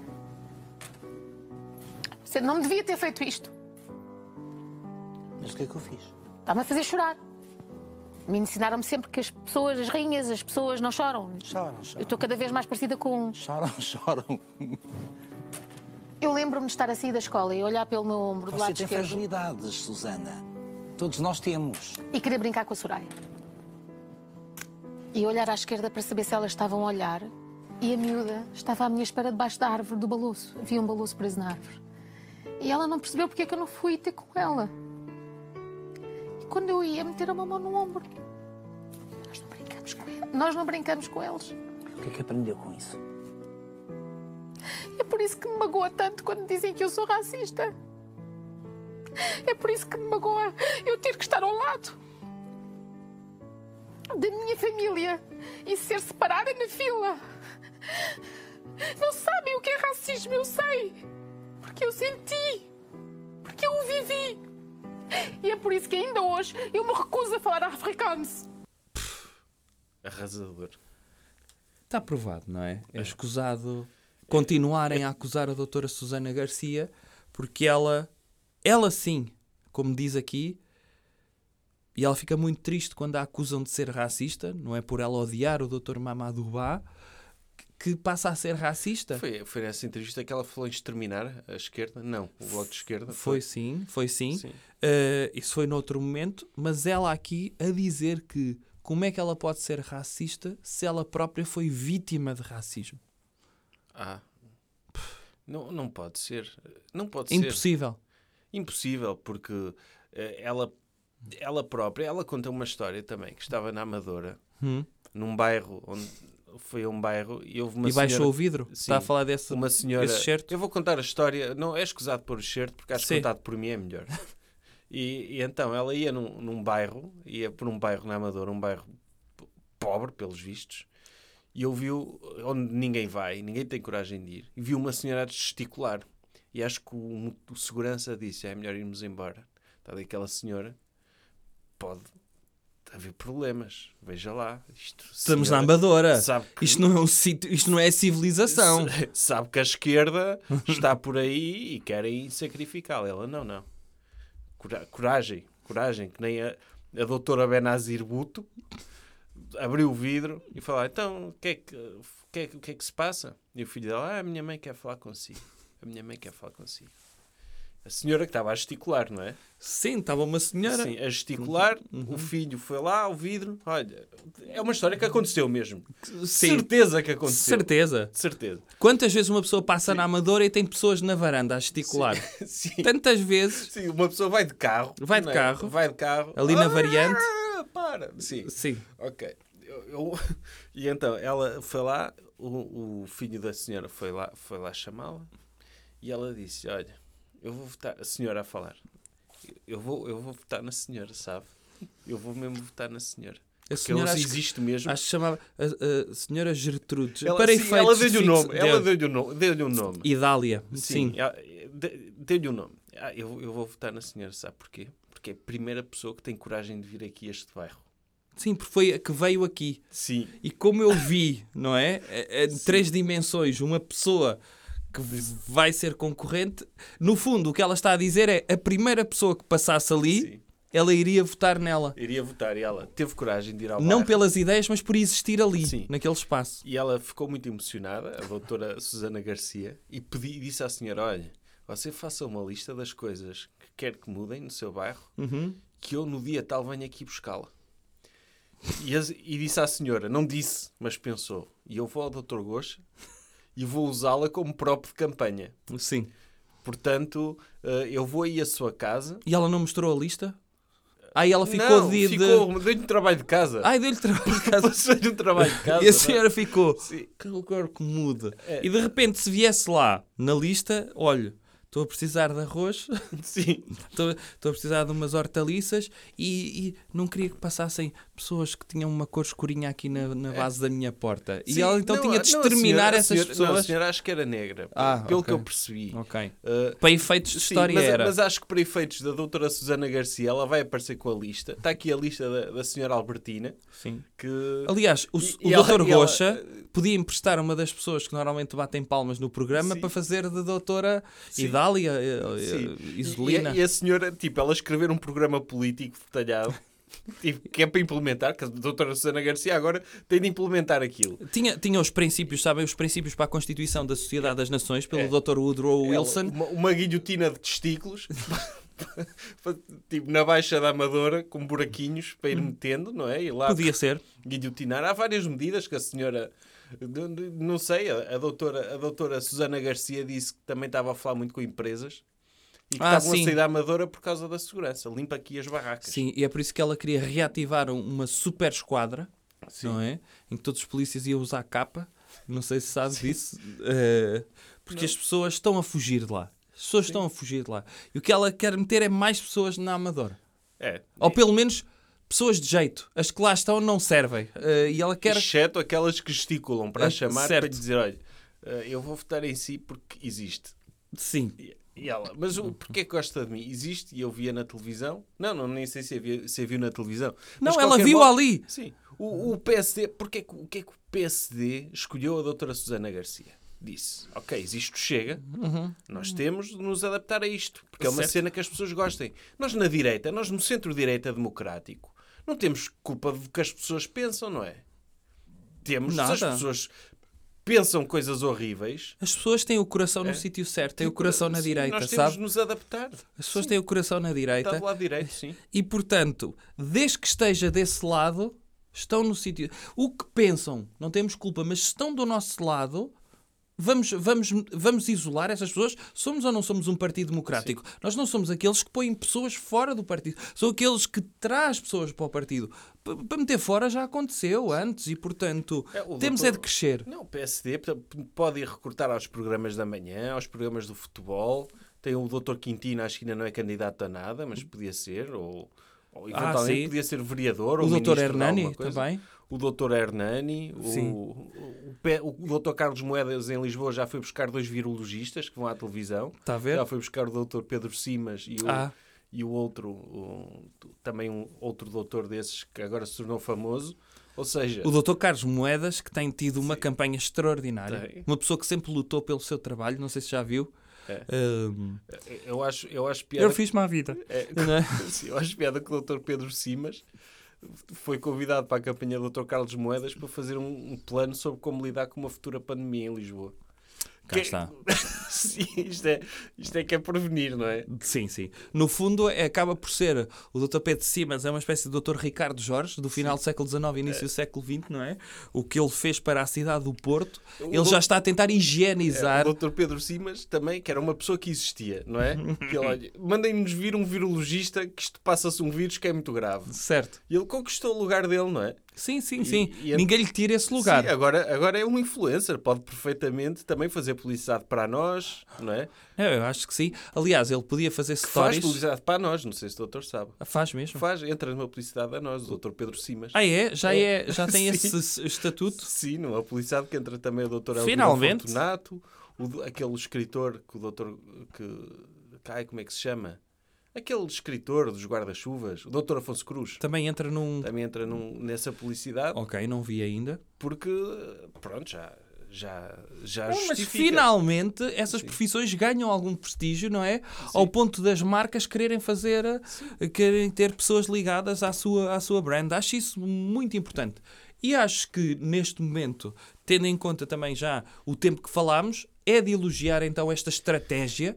você não me devia ter feito isto. Mas o que é que eu fiz? Está-me a fazer chorar. Me ensinaram-me sempre que as pessoas, as rainhas, as pessoas não choram. Choram, Eu choram. estou cada vez mais parecida com. um. Choram, choram. Eu lembro-me de estar a sair da escola e olhar pelo meu ombro do Você lado tem esquerdo fragilidades, Susana. Todos nós temos. e querer brincar com a Soraya. E olhar à esquerda para saber se elas estavam a olhar. E a miúda estava à minha espera debaixo da árvore do balouço. Havia um balouço preso na árvore. E ela não percebeu porque é que eu não fui ter com ela. E quando eu ia meter a mão no ombro, nós não brincamos com eles. Nós não brincamos com eles. O que é que aprendeu com isso? É por isso que me magoa tanto quando dizem que eu sou racista. É por isso que me magoa eu ter que estar ao lado da minha família e ser separada na fila. Não sabem o que é racismo, eu sei. Porque eu senti. Porque eu o vivi. E é por isso que ainda hoje eu me recuso a falar africano. Arrasador. Está provado, não é? É escusado continuarem a acusar a doutora Susana Garcia porque ela, ela sim, como diz aqui, e ela fica muito triste quando a acusam de ser racista, não é por ela odiar o doutor Mamadou Ba, que passa a ser racista. Foi, foi nessa entrevista que ela falou em exterminar a esquerda? Não, o bloco de esquerda. Foi sim, foi sim. Sim. Uh, isso foi noutro momento, mas ela aqui a dizer que como é que ela pode ser racista se ela própria foi vítima de racismo? Ah. Não, não pode ser. Não pode ser. Impossível. Impossível, porque eh, ela, ela própria, ela conta uma história também, que estava na Amadora, Hum. num bairro, onde foi a um bairro e houve uma e baixou senhora... o vidro? Sim. Está a falar desse, uma senhora. esse certo? Eu vou contar a história. Não é escusado pôr o certo, porque acho que Sim. contado por mim é melhor. E, e então ela ia num, num bairro, ia por um bairro na Amadora, um bairro pobre, pelos vistos, e ouviu onde ninguém vai, ninguém tem coragem de ir, e viu uma senhora a gesticular. E acho que o, o segurança disse: é melhor irmos embora. Está ali aquela senhora, pode haver problemas. Veja lá. Isto, Estamos na senhora, Amadora. Sabe que, Isto não é um sítio, isto não é civilização. Sabe que a esquerda está por aí e querem sacrificá-la. Ela, não, não. Cora- Coragem, coragem, que nem a, a doutora Benazir Buto abriu o vidro e falou: então, o que, é que, o, que é, que- o que é que se passa? E o filho dela: ah, a minha mãe quer falar consigo. A minha mãe quer falar consigo. A senhora que estava a gesticular, não é? Sim, estava uma senhora. Sim, a gesticular, Uhum. o filho foi lá ao vidro. Olha, é uma história que aconteceu mesmo. Sim. Certeza que aconteceu. Certeza. Certeza. Quantas vezes uma pessoa passa na Amadora e tem pessoas na varanda a gesticular? Sim. Tantas vezes. Sim, uma pessoa vai de carro. Vai de é? carro. Vai de carro. Ali na Ah, variante. Para. Sim. Sim. Ok. Eu- eu- E então, ela foi lá, o, o filho da senhora foi lá, foi lá chamá-la e ela disse: Olha, eu vou votar, a senhora a falar, eu vou, eu vou votar na senhora, sabe? Eu vou mesmo votar na senhora. A Porque senhora ela acho que- existe mesmo. Acho que chamava a, a senhora Gertrudes. Ela, Para sim, efeitos ela deu-lhe o fixos- nome. Ela deu. deu-lhe o nome. Deu-lhe um nome. Idália. Sim. de- Deu-lhe o nome. Ah, eu, eu vou votar na senhora, sabe porquê? Porque é a primeira pessoa que tem coragem de vir aqui a este bairro. Sim, porque foi a que veio aqui. Sim. E como eu vi, não é? É- é Em três dimensões, uma pessoa que vai ser concorrente, no fundo, o que ela está a dizer é a primeira pessoa que passasse ali, Sim. ela iria votar nela. Iria votar e ela teve coragem de ir ao Não bairro. pelas ideias, mas por existir ali, Sim. naquele espaço. E ela ficou muito emocionada, a doutora Susana Garcia, e pedi, disse à senhora: Olha, você faça uma lista das coisas quer que mudem no seu bairro, Uhum. que eu no dia tal venho aqui buscá-la. E, e disse à senhora: Não disse, mas pensou. E eu vou ao doutor Goxa e vou usá-la como próprio de campanha. Sim. Portanto, eh, eu vou aí à sua casa. E ela não mostrou a lista? Aí ela ficou não, de. de- ficou, dei-lhe um trabalho de casa. Ai, deu-lhe trabalho de casa. Passei-lhe um trabalho de casa. E a não é? senhora ficou. Sim. Que quero que mude. É. E de repente, se viesse lá na lista, olha, estou a precisar de arroz, Sim. estou estou a precisar de umas hortaliças e, e não queria que passassem pessoas que tinham uma cor escurinha aqui na, na base da minha porta. E É. Sim, ela então não, tinha de exterminar essas senhora- Não, a pessoas. senhora acho que era negra, Ah, pelo ok. que eu percebi. Ok. Uh, Para efeitos de sim, história mas, era. mas acho que para efeitos da doutora Susana Garcia, ela vai aparecer com a lista. Está aqui a lista da, da senhora Albertina, Sim. que... Aliás, o, E- o e doutor e ela- Rocha podia emprestar uma das pessoas que normalmente batem palmas no programa Sim. para fazer de doutora Sim. Idália, eh, eh, E, Isolina. e a- e a senhora, tipo, ela escrever um programa político detalhado, tipo, que é para implementar, que a doutora Susana Garcia agora tem de implementar aquilo. Tinha, tinha os princípios, sabem, os princípios para a Constituição da Sociedade das Nações, pelo É. Dr. Woodrow Ela- Wilson. uma, uma guilhotina de testículos, tipo, na baixa da amadora, com buraquinhos para ir metendo, não é? E lá Podia ser. guilhotinar. Há várias medidas que a senhora. Não sei, a, doutora, a doutora Susana Garcia disse que também estava a falar muito com empresas e que Ah, estavam sim. a sair da Amadora por causa da segurança. Limpa aqui as barracas. Sim, e é por isso que ela queria reativar um- uma super esquadra, Sim. não é? Em que todos os polícias iam usar capa. Não sei se sabe disso. Eh, porque as pessoas estão a fugir de lá. As pessoas estão a fugir de lá. E o que ela quer meter é mais pessoas na Amadora. É. Ou pelo menos pessoas de jeito. As que lá estão não servem. Eh, e ela quer. Exceto aquelas que gesticulam para a Eh, chamar certo. para dizer: olha, eh, eu vou votar em si porque existe. Sim. E ela, mas o, porquê que gosta de mim? Existe e eu via na televisão? Não, não nem sei se havia, se viu na televisão. Mas Não, ela qualquer viu modo- ali. Sim. O, o PSD, porquê, que- o que é que o PSD escolheu a doutora Susana Garcia? Disse, ok, isto chega, nós temos de nos adaptar a isto, porque é uma Uhum. Certo. cena que as pessoas gostem. Nós na direita, nós no centro-direita democrático, não temos culpa do que as pessoas pensam, não é? Temos, se as Nada. pessoas pensam coisas horríveis, As pessoas têm o coração no É. sítio certo, têm o coração na sim, direita, nós temos sabe? nos adaptar. As pessoas têm o coração na Está direita do lado direito, sim. e, portanto, desde que esteja desse lado, estão no sítio. O que pensam, não temos culpa, mas se estão do nosso lado. Vamos, vamos, vamos isolar essas pessoas? Somos ou não somos um partido democrático? Nós não somos aqueles que põem pessoas fora do partido. São aqueles que traz pessoas para o partido. P- Para meter fora já aconteceu antes e, portanto, É, temos doutor- é de crescer. Não, o PSD pode ir recrutar aos programas da manhã, aos programas do futebol. Tem o Dr. Quintino, acho que ainda não é candidato a nada, mas podia ser. Ou, ou eventualmente Ah, sim. podia ser vereador. O ou de Hernani também. O Dr. Hernani. Sim. O, o, o Dr. Carlos Moedas em Lisboa já foi buscar dois virologistas que vão à televisão. Está a ver? Já foi buscar o Dr. Pedro Simas e o, Ah. e o outro, o- também um outro doutor desses que agora se tornou famoso. Ou seja, O Dr. Carlos Moedas, que tem tido uma campanha extraordinária. Tem. Uma pessoa que sempre lutou pelo seu trabalho, não sei se já viu. É. Ahm, eu acho, eu acho piada. eu fiz-me à vida. É, é? Eu acho piada que o Dr. Pedro Simas foi convidado para a campanha do Dr. Carlos Moedas para fazer um, um plano sobre como lidar com uma futura pandemia em Lisboa. Cá Que- está. Sim, isto é, isto é que é prevenir, não é? Sim, sim. No fundo, é- acaba por ser o Dr. Pedro Simas, é uma espécie de Dr. Ricardo Jorge, do final do século XIX e início do século XX, não é? O que ele fez para a cidade do Porto, O ele doutor- já está a tentar higienizar. O Dr. Pedro Simas também, que era uma pessoa que existia, não é? Que ele, olha, mandem-nos vir um virologista que isto passa-se um vírus que é muito grave. Certo. E ele conquistou o lugar dele, não é? Sim, sim, E- sim. e a- Ninguém lhe tira esse lugar. Sim, agora, agora é um influencer, pode perfeitamente também fazer publicidade para nós, não é? É, eu acho que sim. Aliás, ele podia fazer Que faz stories. publicidade para nós, não sei se o doutor sabe. Faz mesmo. Faz, entra numa publicidade a nós, o doutor Pedro Simas. Ah, é? Já, é, já tem esse estatuto? Sim, numa publicidade que entra também o doutor Finalmente. Fortunato, o, aquele escritor que o doutor... Que, ai, como é que se chama? Aquele escritor dos guarda-chuvas, o doutor Afonso Cruz. Também entra num. Também entra num- nessa publicidade, Ok, não vi ainda. porque, pronto, já, já, já Não, mas finalmente essas profissões ganham algum prestígio, não é? Ao ponto das marcas quererem fazer, eh, querem ter pessoas ligadas à sua, à sua brand. Acho isso muito importante. E acho que neste momento, tendo em conta também já o tempo que falámos, é de elogiar então esta estratégia.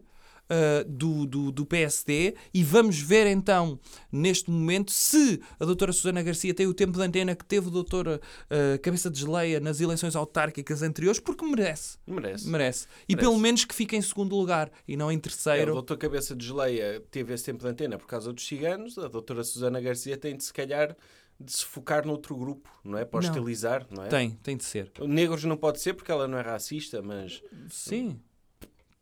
Ah, do, do, do PSD e vamos ver então neste momento se a doutora Susana Garcia tem o tempo de antena que teve o doutor ah, Cabeça de Geleia nas eleições autárquicas anteriores porque merece Merece. Merece. E pelo menos que fique em segundo lugar e não em É, o terceiro. doutor Cabeça de Geleia teve esse tempo de antena por causa dos ciganos. A doutora Susana Garcia tem de, se calhar, de se focar noutro grupo, não é? Para Não. hostilizar, não é? Tem, tem de ser. Negros não pode ser porque ela não é racista, mas... Sim.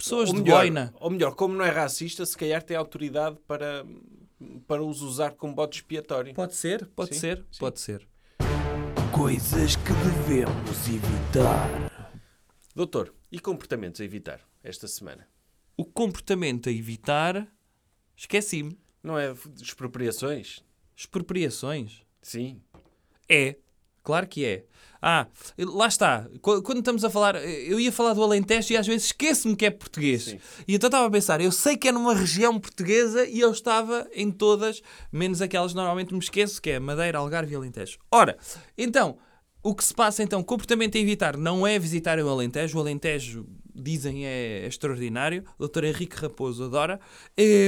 Pessoas ou de melhor, boina. Ou melhor, como não é racista, se calhar tem autoridade para, para os usar como bote expiatório. Pode ser, pode Sim, ser, sim. pode ser. Coisas que devemos evitar. Doutor, e comportamentos a evitar esta semana? O comportamento a evitar, esqueci-me. Não é de expropriações? Expropriações. Sim. É, claro que é. Ah, lá está. Qu- Quando estamos a falar, eu ia falar do Alentejo e às vezes esqueço-me que é português. Sim. E então estava a pensar, eu sei que é numa região portuguesa e eu estava em todas, menos aquelas que normalmente me esqueço, que é Madeira, Algarve e Alentejo. Ora, então, o que se passa então, comportamento a evitar, não é visitar o Alentejo. O Alentejo, dizem, é extraordinário. O Dr. Henrique Raposo adora.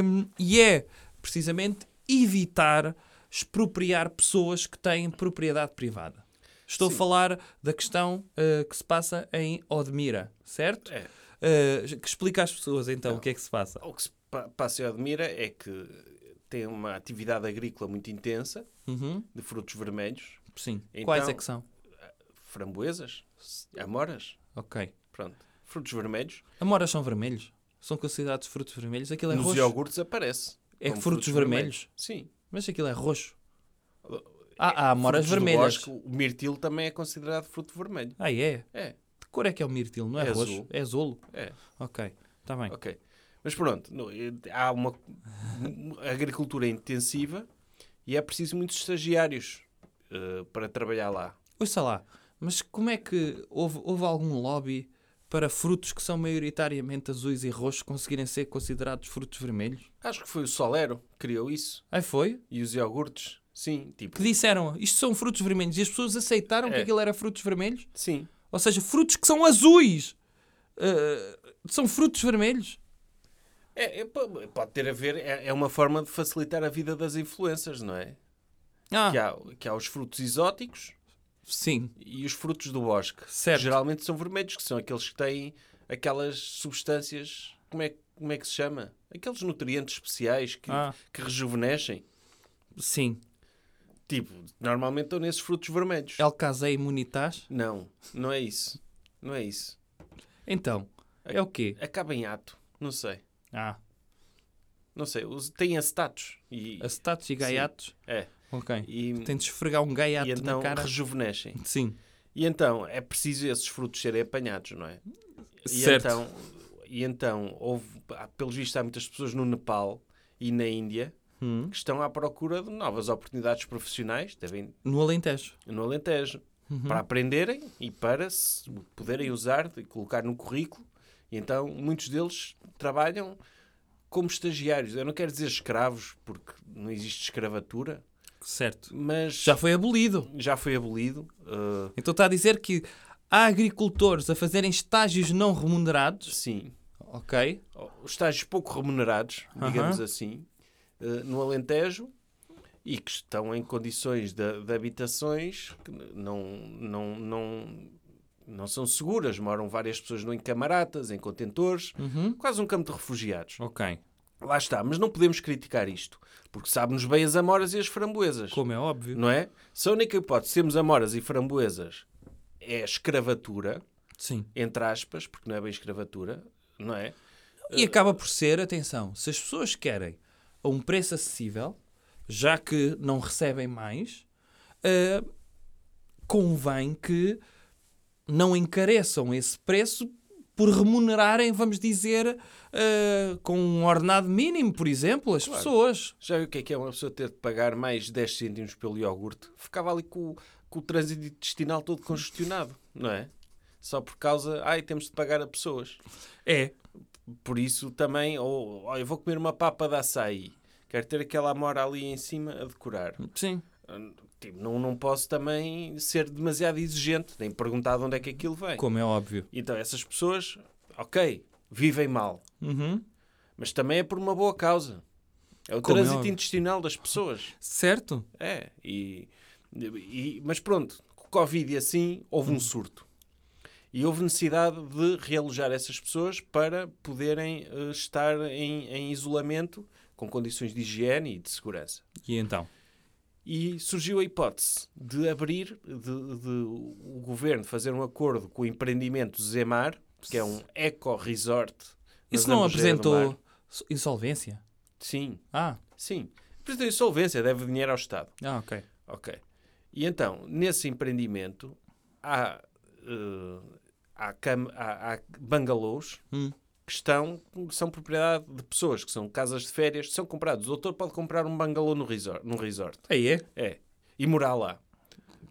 Hum, E é, precisamente, evitar expropriar pessoas que têm propriedade privada. Estou a falar da questão eh, que se passa em Odmira, certo? É. Eh, que explica às pessoas então o que é que se passa. O que se pa- passa em Admira é que tem uma atividade agrícola muito intensa, Uhum, de frutos vermelhos, Sim. Então- Quais é que são? framboesas, amoras, Ok. pronto. Frutos vermelhos. Amoras são vermelhos? São considerados frutos vermelhos? Aquilo é Nos roxo. iogurtes aparece. É como frutos vermelhos? Sim. Mas aquilo é roxo. Ah, há amoras Frutos do vermelhas. bosque, o mirtilo também é considerado fruto vermelho. Ah, é? É, De cor é que é o mirtilo? Não é, É roxo? azul. É azul? é, Ok. Está bem. ok. Mas pronto, no- eh, há uma agricultura intensiva e é preciso muitos estagiários eh, para trabalhar lá. Ouça lá, mas como é que houve, houve algum lobby para frutos que são maioritariamente azuis e roxos conseguirem ser considerados frutos vermelhos? Acho que foi o Solero que criou isso. Aí foi? E os iogurtes. Sim, tipo. Que disseram, isto são frutos vermelhos. E as pessoas aceitaram que É. aquilo era frutos vermelhos? Sim. Ou seja, frutos que são azuis. eh, são frutos vermelhos. É, é, po- pode ter a ver, é, é uma forma de facilitar a vida das influências, não é? Ah, Que, há, que há os frutos exóticos sim. e os frutos do bosque. Certo. Geralmente são vermelhos, que são aqueles que têm aquelas substâncias. Como é, como é que se chama? Aqueles nutrientes especiais que, Ah. que rejuvenescem. Sim. Tipo, normalmente estão nesses frutos vermelhos. El casé imunitas. Não, não é isso. Não é isso. Então, é o quê? Acaba em ato. Não sei. Ah, Não sei. Tem acetatos. E, acetatos e gaiatos. é. Ok. E, Tem de esfregar um gaiato e então na cara. rejuvenescem. Sim. E então é preciso esses frutos serem apanhados, não é? E Certo. então, e então houve, pelos vistos, há muitas pessoas no Nepal e na Índia Hum. que estão à procura de novas oportunidades profissionais, devem No Alentejo. no Alentejo, para aprenderem e para se poderem usar e colocar no currículo. E então muitos deles trabalham como estagiários. Eu não quero dizer escravos, porque não existe escravatura, Certo. mas Já foi abolido. já foi abolido. uh, Então está a dizer que há agricultores a fazerem estágios não remunerados. sim, Ok. os estágios pouco remunerados, digamos Aham. assim, eh, no Alentejo e que estão em condições de, de habitações que não, não, não, não são seguras. Moram várias pessoas no- em camaratas, em contentores, Uhum. quase um campo de refugiados. Ok. Lá está, mas não podemos criticar isto, porque sabe-nos bem as amoras e as framboesas. Como é óbvio. Não é? Se a única hipótese de sermos amoras e framboesas é escravatura, Sim. entre aspas, porque não é bem escravatura, não é? E acaba por ser, atenção, se as pessoas querem a um preço acessível, já que não recebem mais, eh, convém que não encareçam esse preço por remunerarem, vamos dizer, eh, com um ordenado mínimo, por exemplo, as pessoas. Já viu o que é que é uma pessoa ter de pagar mais 10 cêntimos pelo iogurte? Ficava ali com, com o trânsito intestinal todo congestionado, não é? Só por causa, ai, temos de pagar a pessoas. É. Por isso também, ou oh, eu vou comer uma papa de açaí, quero ter aquela amora ali em cima a decorar. Sim. Tipo, não, não posso também ser demasiado exigente, nem perguntar de onde é que aquilo vem. Como é óbvio. Então, essas pessoas, ok, vivem mal, Uhum. mas também é por uma boa causa. É o Como é trânsito óbvio. intestinal das pessoas. Certo? É, e, e- mas pronto, com Covid e assim, houve um surto. E houve necessidade de realojar essas pessoas para poderem eh, estar em, em isolamento com condições de higiene e de segurança. E então? E surgiu a hipótese de abrir, de, de o governo fazer um acordo com o empreendimento Zemar, que é um eco-resort. Isso não apresentou insolvência? Sim, Ah, sim. Apresentou insolvência, deve dinheiro ao Estado. ah ok. Ok. E então, nesse empreendimento, há, eh, há, cam- há, há bangalôs Hum. que estão, que são propriedade de pessoas, que são casas de férias, são comprados. O doutor pode comprar um bangalô no resort. No resort. Aí é? É. E morar lá.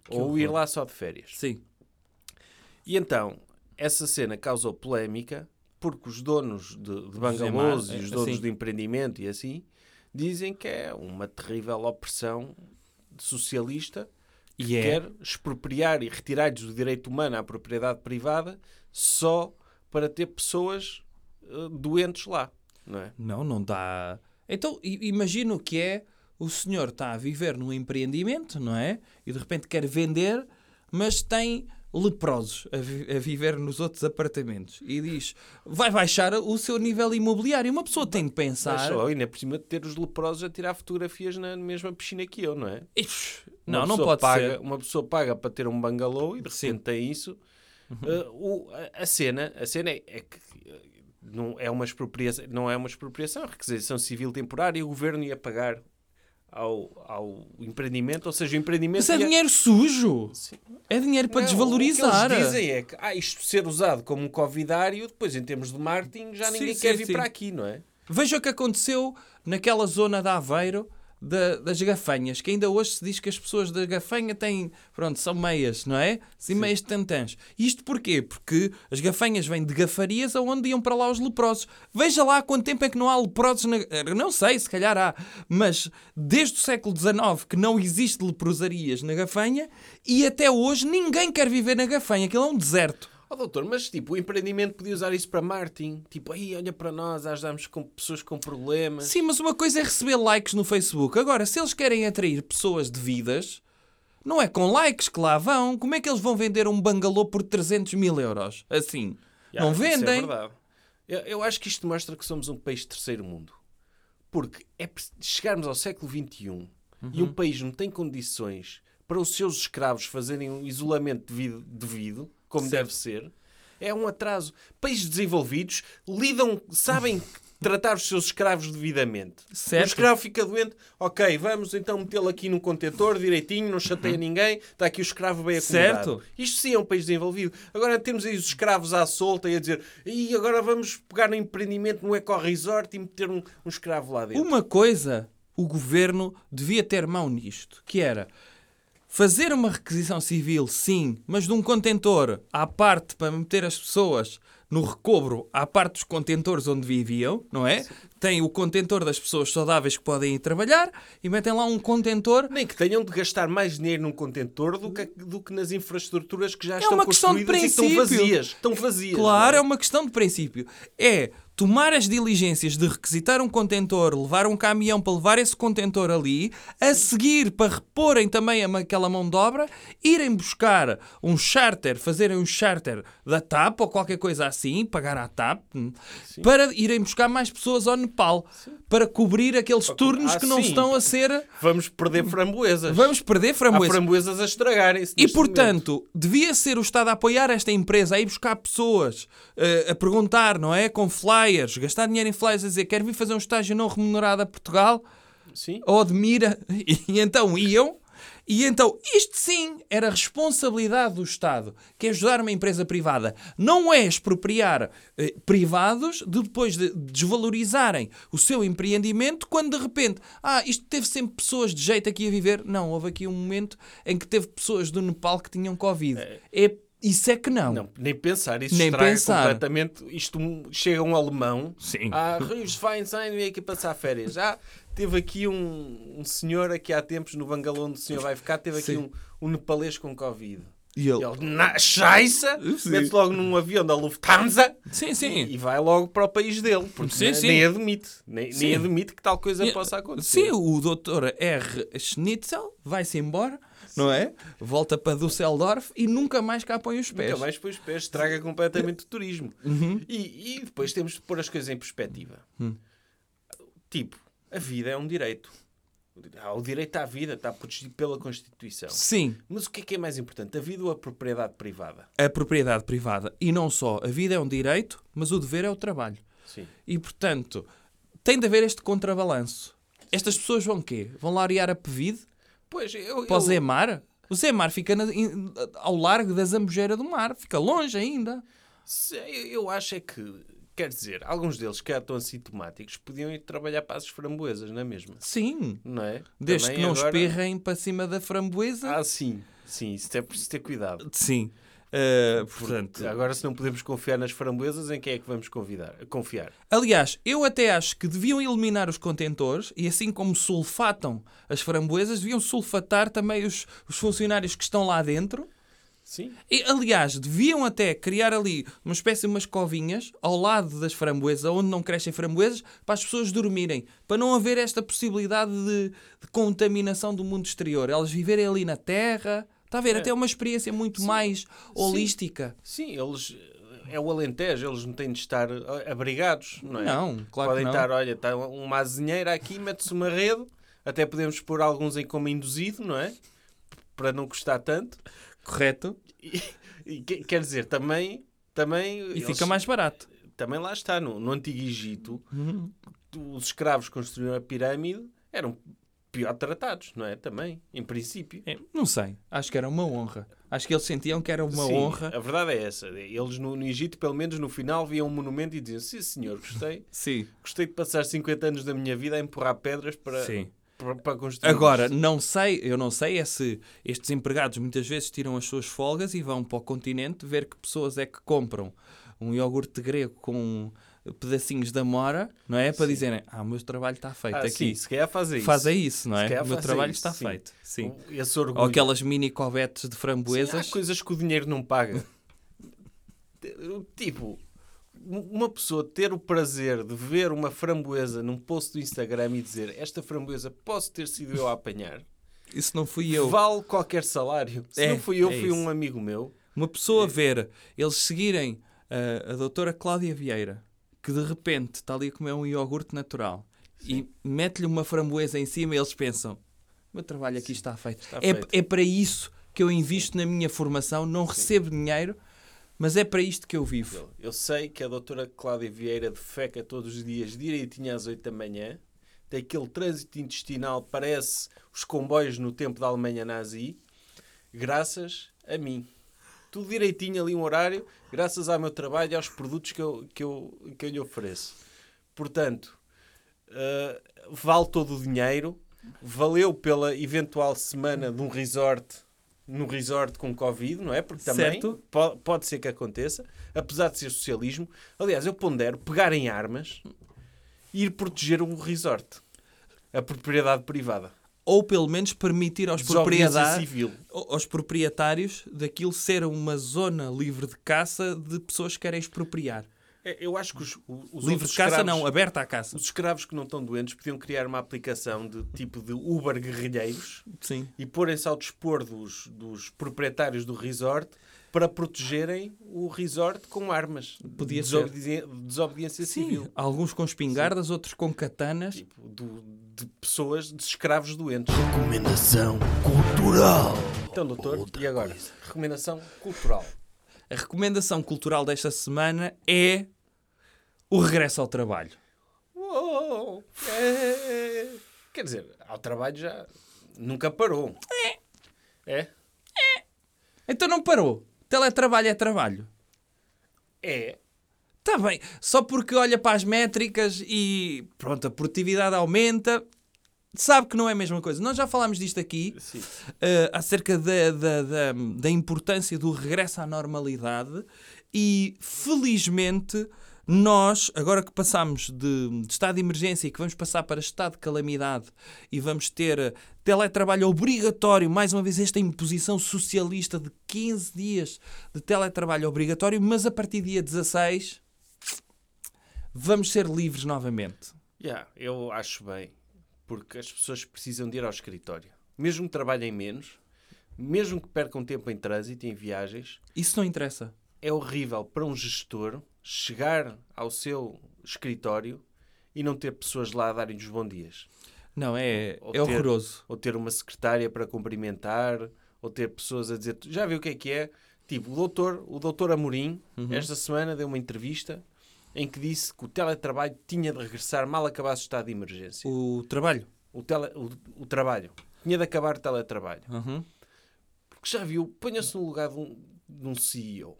Ou ir lá só de férias. Sim. E então, essa cena causou polémica porque os donos de, de bangalôs e os é, donos assim. de empreendimento e assim dizem que é uma terrível opressão socialista que é. quer expropriar e retirar-lhes o direito humano à propriedade privada só para ter pessoas eh, doentes lá, não é? Não, não dá. Então, i- imagina o que é o senhor está a viver num empreendimento, não é? E de repente quer vender, mas tem leprosos a, vi- a viver nos outros apartamentos. E diz, vai baixar o seu nível imobiliário. Uma pessoa tem de Mas pensar... só, ainda por cima de ter os leprosos a tirar fotografias na mesma piscina que eu, não é? Ixi, Uma Não, não pessoa pode paga, ser. Uma pessoa paga para ter um bangalô e de Sim. repente tem isso. Uh, o- a, cena, a cena é, é que uh, não é uma expropriação, não é uma expropriação, é requisição civil temporária e o governo ia pagar ao, ao empreendimento, ou seja, o empreendimento... Isso é ia- dinheiro sujo. É dinheiro para Não, desvalorizar. O que eles dizem é que ah, isto ser usado como um covidário, depois em termos de marketing, já Sim, ninguém sim, quer vir sim. para aqui, não é? Veja o que aconteceu naquela zona de Aveiro da- das gafanhas, que ainda hoje se diz que as pessoas da gafanha têm, pronto, são meias, não é? Sim, meias de tantãs. Isto porquê? Porque as gafanhas vêm de gafarias aonde iam para lá os leprosos. Veja lá quanto tempo é que não há leprosos, na... eu não sei, se calhar há, mas desde o século XIX que não existe leprosarias na gafanha e até hoje ninguém quer viver na gafanha, aquilo é um deserto. Ó doutor, mas tipo, o empreendimento podia usar isso para marketing. Tipo, aí olha para nós, ajudamos com pessoas com problemas. Sim, mas uma coisa é receber likes no Facebook. Agora, se eles querem atrair pessoas devidas, não é com likes que lá vão. Como é que eles vão vender um bangalô por 300 mil euros? Assim. Já, não isso É vendem. verdade. Eu, eu acho que isto mostra que somos um país de terceiro mundo. Porque é chegarmos ao século XXI e Uhum. um país não tem condições para os seus escravos fazerem um isolamento devido, devido como Certo. deve ser, é um atraso. Países desenvolvidos lidam, sabem tratar os seus escravos devidamente. Certo. O escravo fica doente, ok, vamos então metê-lo aqui num contentor direitinho, não chateia ninguém, está aqui o escravo bem acomodado. Uhum. Certo. Isto sim é um país desenvolvido. Agora temos aí os escravos à solta e a dizer e agora vamos pegar no empreendimento no eco-resort e meter um, um escravo lá dentro. Uma coisa, o governo devia ter mão nisto, que era fazer uma requisição civil, sim, mas de um contentor à parte para meter as pessoas no recobro à parte dos contentores onde viviam, não é? Tem o contentor das pessoas saudáveis que podem ir trabalhar e metem lá um contentor Nem que tenham de gastar mais dinheiro num contentor do que, do que nas infraestruturas que já É estão uma questão de construídas e estão princípio. vazias. Estão vazias. Claro, não é uma questão de princípio. É tomar as diligências de requisitar um contentor, levar um caminhão para levar esse contentor ali, a seguir para reporem também aquela mão de obra, irem buscar um charter, fazerem um charter da TAP ou qualquer coisa assim, pagar à TAP, hum, para irem buscar mais pessoas ao Nepal, para cobrir aqueles turnos Ah, que não sim. estão a ser. Vamos perder framboesas. Vamos perder Há framboesas. framboesas a estragarem-se. E neste momento. portanto, devia ser o Estado a apoiar esta empresa, a ir buscar pessoas, eh, a perguntar, não é? Com flyers, gastar dinheiro em flyers, a dizer quero vir fazer um estágio não remunerado a Portugal, Sim. ou admira, e então iam. E então, isto sim era responsabilidade do Estado, que é ajudar uma empresa privada. Não é expropriar eh, privados de depois de desvalorizarem o seu empreendimento quando de repente, ah, isto teve sempre pessoas de jeito aqui a viver. Não, houve aqui um momento em que teve pessoas do Nepal que tinham Covid. É, isso é que não. Não, nem pensar. Isso Nem estraga pensar. completamente. Isto chega um alemão. Sim. Ah, Rios Feinstein veio aqui passar férias. Ah, teve aqui um, um senhor aqui há tempos no bangalô onde o senhor vai ficar. Teve aqui um, um nepalês com Covid. E ele, E ele, na Sim. mete logo num avião da Lufthansa sim, sim. e, e vai logo para o país dele. Porque Sim, nem, sim. nem admite. Nem, nem admite que tal coisa E- possa acontecer. Sim, o doutor R. Schnitzel vai-se embora, não é? Volta para Düsseldorf e nunca mais cá põe os pés. Nunca mais põe os pés, estraga completamente o turismo. Uhum. E, e depois temos de pôr as coisas em perspectiva. Hum. Tipo, a vida é um direito. Há o direito à vida, está protegido pela Constituição. Sim, Mas o que é que é mais importante, a vida ou a propriedade privada? a propriedade privada. E não só, a vida é um direito, mas o dever é o trabalho. Sim. E, portanto, tem de haver este contrabalanço. Estas pessoas vão quê? Vão laurear a PEVID? Pois, eu, Para o eu- Zemar? O Zemar fica na- in- ao largo da Zambujeira do Mar. Fica longe ainda. se- eu, acho é que, quer dizer, alguns deles que estão assintomáticos podiam ir trabalhar para as framboesas, não é mesmo? Sim. Não é? Desde Também que não agora- espirrem para cima da framboesa. Ah, sim. Sim, isso é preciso ter cuidado. Sim. Uh, portanto, Agora, se não podemos confiar nas framboesas, em quem é que vamos convidar? confiar? aliás, eu até acho que deviam eliminar os contentores e assim como sulfatam as framboesas, deviam sulfatar também os, os funcionários que estão lá dentro. Sim. E, aliás, deviam até criar ali uma espécie de umas covinhas ao lado das framboesas, onde não crescem framboesas, para as pessoas dormirem, para não haver esta possibilidade de, de contaminação do mundo exterior. Elas viverem ali na terra. Está a ver? Até uma experiência muito mais holística. Sim, eles. É o Alentejo, eles não têm de estar abrigados, não é? Não, claro Podem que não. estar, olha, está uma azinheira aqui, mete-se uma rede, até podemos pôr alguns em como induzido, não é? Para não custar tanto. Correto? E, e que- quer dizer, também. também E eles- fica mais barato. Também lá está, no, no Antigo Egito, Uhum. os escravos construíram a pirâmide, eram pior tratados, não é? Também, em princípio. É, não sei. Acho que era uma honra. Acho que eles sentiam que era uma Sim, honra. A verdade é essa. Eles no, no Egito, pelo menos no final, viam um monumento e diziam: Sim, senhor, gostei. Sim. Gostei de passar 50 anos da minha vida a empurrar pedras para, Sim. para, para construir. Agora, isto. não sei, eu não sei é se estes empregados muitas vezes tiram as suas folgas e vão para o continente ver que pessoas é que compram um iogurte grego com pedacinhos da mora, não é? Para dizerem, ah, o meu trabalho está feito Ah, aqui. sim, se calhar fazem isso. Fazem isso, não é? O meu trabalho isso, está sim. feito. Sim. Esse orgulho. Ou aquelas mini covetes de Sim, framboesas. há coisas que o dinheiro não paga. tipo, uma pessoa ter o prazer de ver uma framboesa num post do Instagram e dizer esta framboesa posso ter sido eu a apanhar, Isso não fui eu. vale qualquer salário. Se É, não fui eu, é fui isso. um amigo meu. Uma pessoa ver eles seguirem ah, a doutora Cláudia Vieira, que de repente está ali a comer um iogurte natural e mete-lhe uma framboesa em cima e eles pensam: o meu trabalho aqui está feito. Está é, feito. é para isso que eu invisto na minha formação, não recebo dinheiro, mas é para isto que eu vivo. Eu sei que a doutora Cláudia Vieira defeca todos os dias direitinho às 8 da manhã. Tem aquele trânsito intestinal, parece os comboios no tempo da Alemanha nazi, graças a mim. Tudo direitinho ali, um horário, graças ao meu trabalho e aos produtos que eu, que eu, que eu lhe ofereço. Portanto, eh, vale todo o dinheiro, valeu pela eventual semana de um resort, num resort com Covid, não é? Porque também Certo. po- pode ser que aconteça, apesar de ser socialismo. Aliás, eu pondero pegar em armas e ir proteger um resort, a propriedade privada. Ou pelo menos permitir aos, aos proprietários daquilo ser uma zona livre de caça de pessoas que querem expropriar. É, Eu acho que os, os livre de caça escravos- não, aberta à caça. Os escravos que não estão doentes podiam criar uma aplicação de tipo de Uber guerrilheiros Sim. e porem-se ao dispor dos, dos proprietários do resort para protegerem o resort com armas. Podia Desobedi- Desobediência Sim, civil. alguns com espingardas, outros com katanas. Tipo, do- de pessoas, de escravos doentes. Recomendação cultural. Então, doutor, e agora? Recomendação cultural. A recomendação cultural desta semana é o regresso ao trabalho. Uou, é. Quer dizer, ao trabalho já nunca parou. É? Então não parou. Teletrabalho é trabalho. É. Está bem. Só porque olha para as métricas e pronto, a produtividade aumenta. Sabe que não é a mesma coisa. Nós já falámos disto aqui eh, acerca da, da, da, da importância do regresso à normalidade e felizmente nós, agora que passamos de, de estado de emergência e que vamos passar para estado de calamidade e vamos ter eh, teletrabalho obrigatório, mais uma vez esta imposição socialista de 15 dias de teletrabalho obrigatório, mas a partir do dia 16 vamos ser livres novamente. Yeah, eu acho bem. Porque as pessoas precisam de ir ao escritório. Mesmo que trabalhem menos, mesmo que percam tempo em trânsito, em viagens, Isso não interessa. é horrível para um gestor chegar ao seu escritório e não ter pessoas lá a darem-lhe os bons dias. Não, é, Ou é ter- horroroso. Ou ter uma secretária para cumprimentar, ou ter pessoas a dizer... Já viu o que é que é? Tipo, o doutor, o doutor Amorim, esta semana deu uma entrevista em que disse que o teletrabalho tinha de regressar mal acabasse o estado de emergência. O trabalho. O, tele, o, o trabalho. Tinha de acabar o teletrabalho. Uhum. Porque já viu, ponha-se no lugar de um, de um CEO.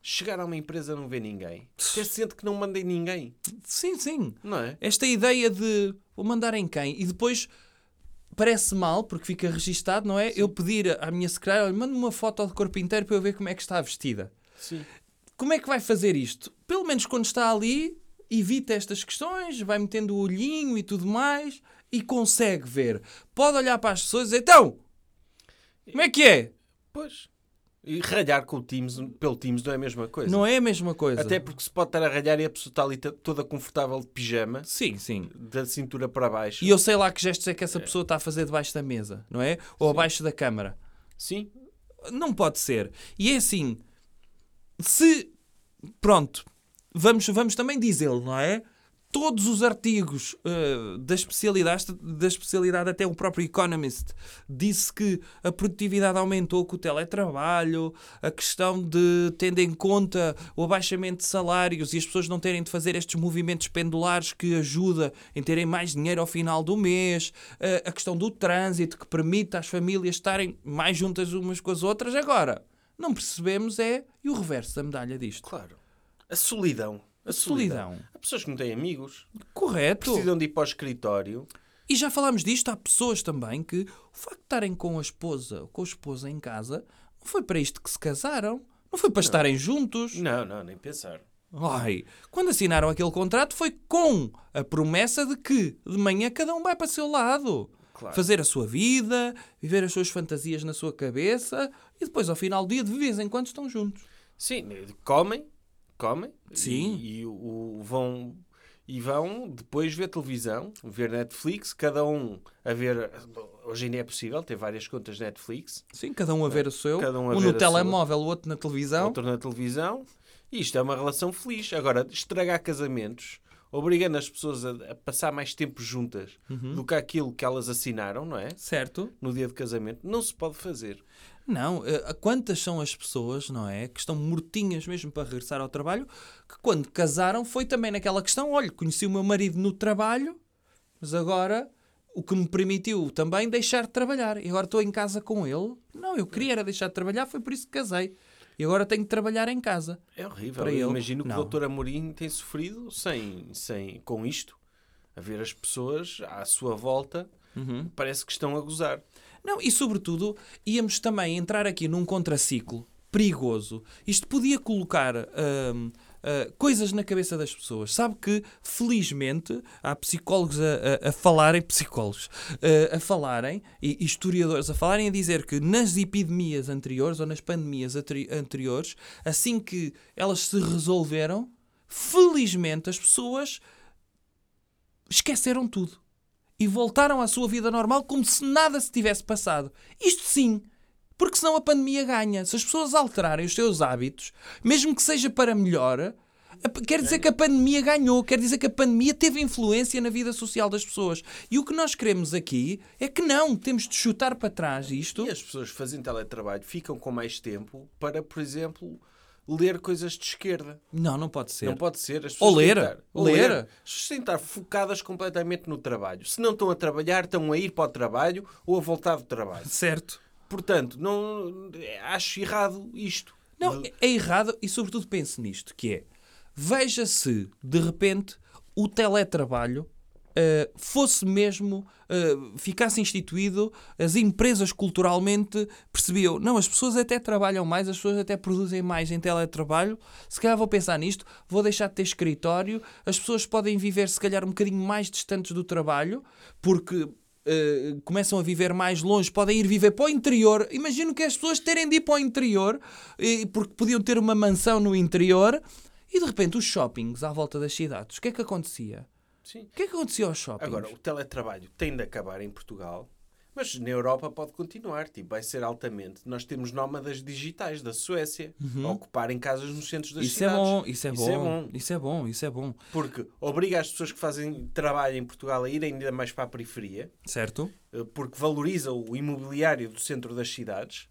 Chegar a uma empresa não vê ninguém. Até sente que não mandem ninguém. Sim, sim. Não é? Esta ideia de vou mandar em quem e depois parece mal porque fica registado, não é? Eu pedir à minha secretária, olha, manda-me uma foto de corpo inteiro para eu ver como é que está vestida. Sim. Como é que vai fazer isto? Pelo menos quando está ali, evita estas questões, vai metendo o olhinho e tudo mais e consegue ver. Pode olhar para as pessoas e dizer, então, como é que é? Pois. E ralhar com o Teams, pelo Teams não é a mesma coisa. Não é a mesma coisa. Até porque se pode estar a ralhar e a pessoa está ali toda confortável de pijama, Sim, sim. da cintura para baixo. E eu sei lá que gestos é que essa pessoa está a fazer debaixo da mesa, não é? Ou abaixo da câmara. Sim. Não pode ser. E é assim, se. Pronto, vamos, vamos também dizê-lo, não é? todos os artigos eh, da especialidade, da especialidade, até o próprio Economist disse que a produtividade aumentou com o teletrabalho, a questão de, tendo em conta o abaixamento de salários e as pessoas não terem de fazer estes movimentos pendulares que ajuda em terem mais dinheiro ao final do mês, eh, a questão do trânsito que permite às famílias estarem mais juntas umas com as outras. Agora, não percebemos é e o reverso da medalha disto. Claro. A solidão. A solidão. Há pessoas que não têm amigos, Correto. precisam de ir para o escritório. E já falámos disto, há pessoas também que o facto de estarem com a esposa ou com a esposa em casa não foi para isto que se casaram. Não foi para estarem juntos. Não, não, nem pensar. Ai, quando assinaram aquele contrato foi com a promessa de que de manhã cada um vai para o seu lado. Claro. Fazer a sua vida, viver as suas fantasias na sua cabeça e depois ao final do dia de vez em quando estão juntos. Sim, comem, comem. Sim. E, e o, vão, e vão depois ver televisão, ver Netflix, cada um a ver. Hoje ainda é possível ter várias contas Netflix, Sim, cada um a ver o seu. Cada um a um no telemóvel, o outro na televisão. outro na televisão. E isto é uma relação feliz. Agora, estragar casamentos, obrigando as pessoas a, a passar mais tempo juntas Uhum. do que aquilo que elas assinaram, não é? Certo? No dia de casamento, não se pode fazer. Não, eh, quantas são as pessoas, não é? Que estão mortinhas mesmo para regressar ao trabalho, que quando casaram foi também naquela questão: olha, conheci o meu marido no trabalho, mas agora o que me permitiu também deixar de trabalhar. E agora estou em casa com ele. Não, eu queria era deixar de trabalhar, foi por isso que casei. E agora tenho de trabalhar em casa. É horrível. Para Eu ele, imagino que não. o doutor Amorim tem sofrido sem, sem, com isto. A ver as pessoas à sua volta, Uhum. parece que estão a gozar. Não, e sobretudo íamos também entrar aqui num contraciclo perigoso. Isto podia colocar hum, ah, coisas na cabeça das pessoas. Sabe que, felizmente, há psicólogos a, a- a falarem, psicólogos ah, a falarem, e historiadores a falarem, a dizer que nas epidemias anteriores ou nas pandemias anteriores, assim que elas se resolveram, felizmente as pessoas esqueceram tudo e voltaram à sua vida normal como se nada se tivesse passado. Isto sim, porque senão a pandemia ganha. Se as pessoas alterarem os seus hábitos, mesmo que seja para melhor, quer dizer que a pandemia ganhou, quer dizer que a pandemia teve influência na vida social das pessoas. E o que nós queremos aqui é que não, temos de chutar para trás isto. E as pessoas que fazem teletrabalho ficam com mais tempo para, por exemplo, ler coisas de esquerda. Não, não pode ser. Não pode ser. As Ou ler. ou Ler. ler. Estar focadas completamente no trabalho. Se não estão a trabalhar, estão a ir para o trabalho ou a voltar do trabalho. Certo. Portanto, não acho errado isto. Não, é errado e sobretudo pense nisto, que é veja se de repente o teletrabalho eh, fosse mesmo eh, ficasse instituído, as empresas culturalmente percebiam, não, as pessoas até trabalham mais, as pessoas até produzem mais em teletrabalho, se calhar vou pensar nisto, vou deixar de ter escritório, as pessoas podem viver se calhar um bocadinho mais distantes do trabalho, porque Uh, começam a viver mais longe, podem ir viver para o interior. Imagino que as pessoas terem de ir para o interior, e- porque podiam ter uma mansão no interior, e de repente os shoppings à volta das cidades. O que é que acontecia? Sim. O que é que acontecia aos shoppings? Agora, o teletrabalho tem de acabar em Portugal, mas na Europa pode continuar. Tipo, vai ser altamente. Nós temos nómadas digitais da Suécia a ocuparem casas nos centros das Uhum. isso é cidades. bom, isso é Isso bom, é bom. isso é bom, isso é bom. Porque obriga as pessoas que fazem trabalho em Portugal a irem ainda mais para a periferia, Certo? eh, porque valoriza o imobiliário do centro das cidades.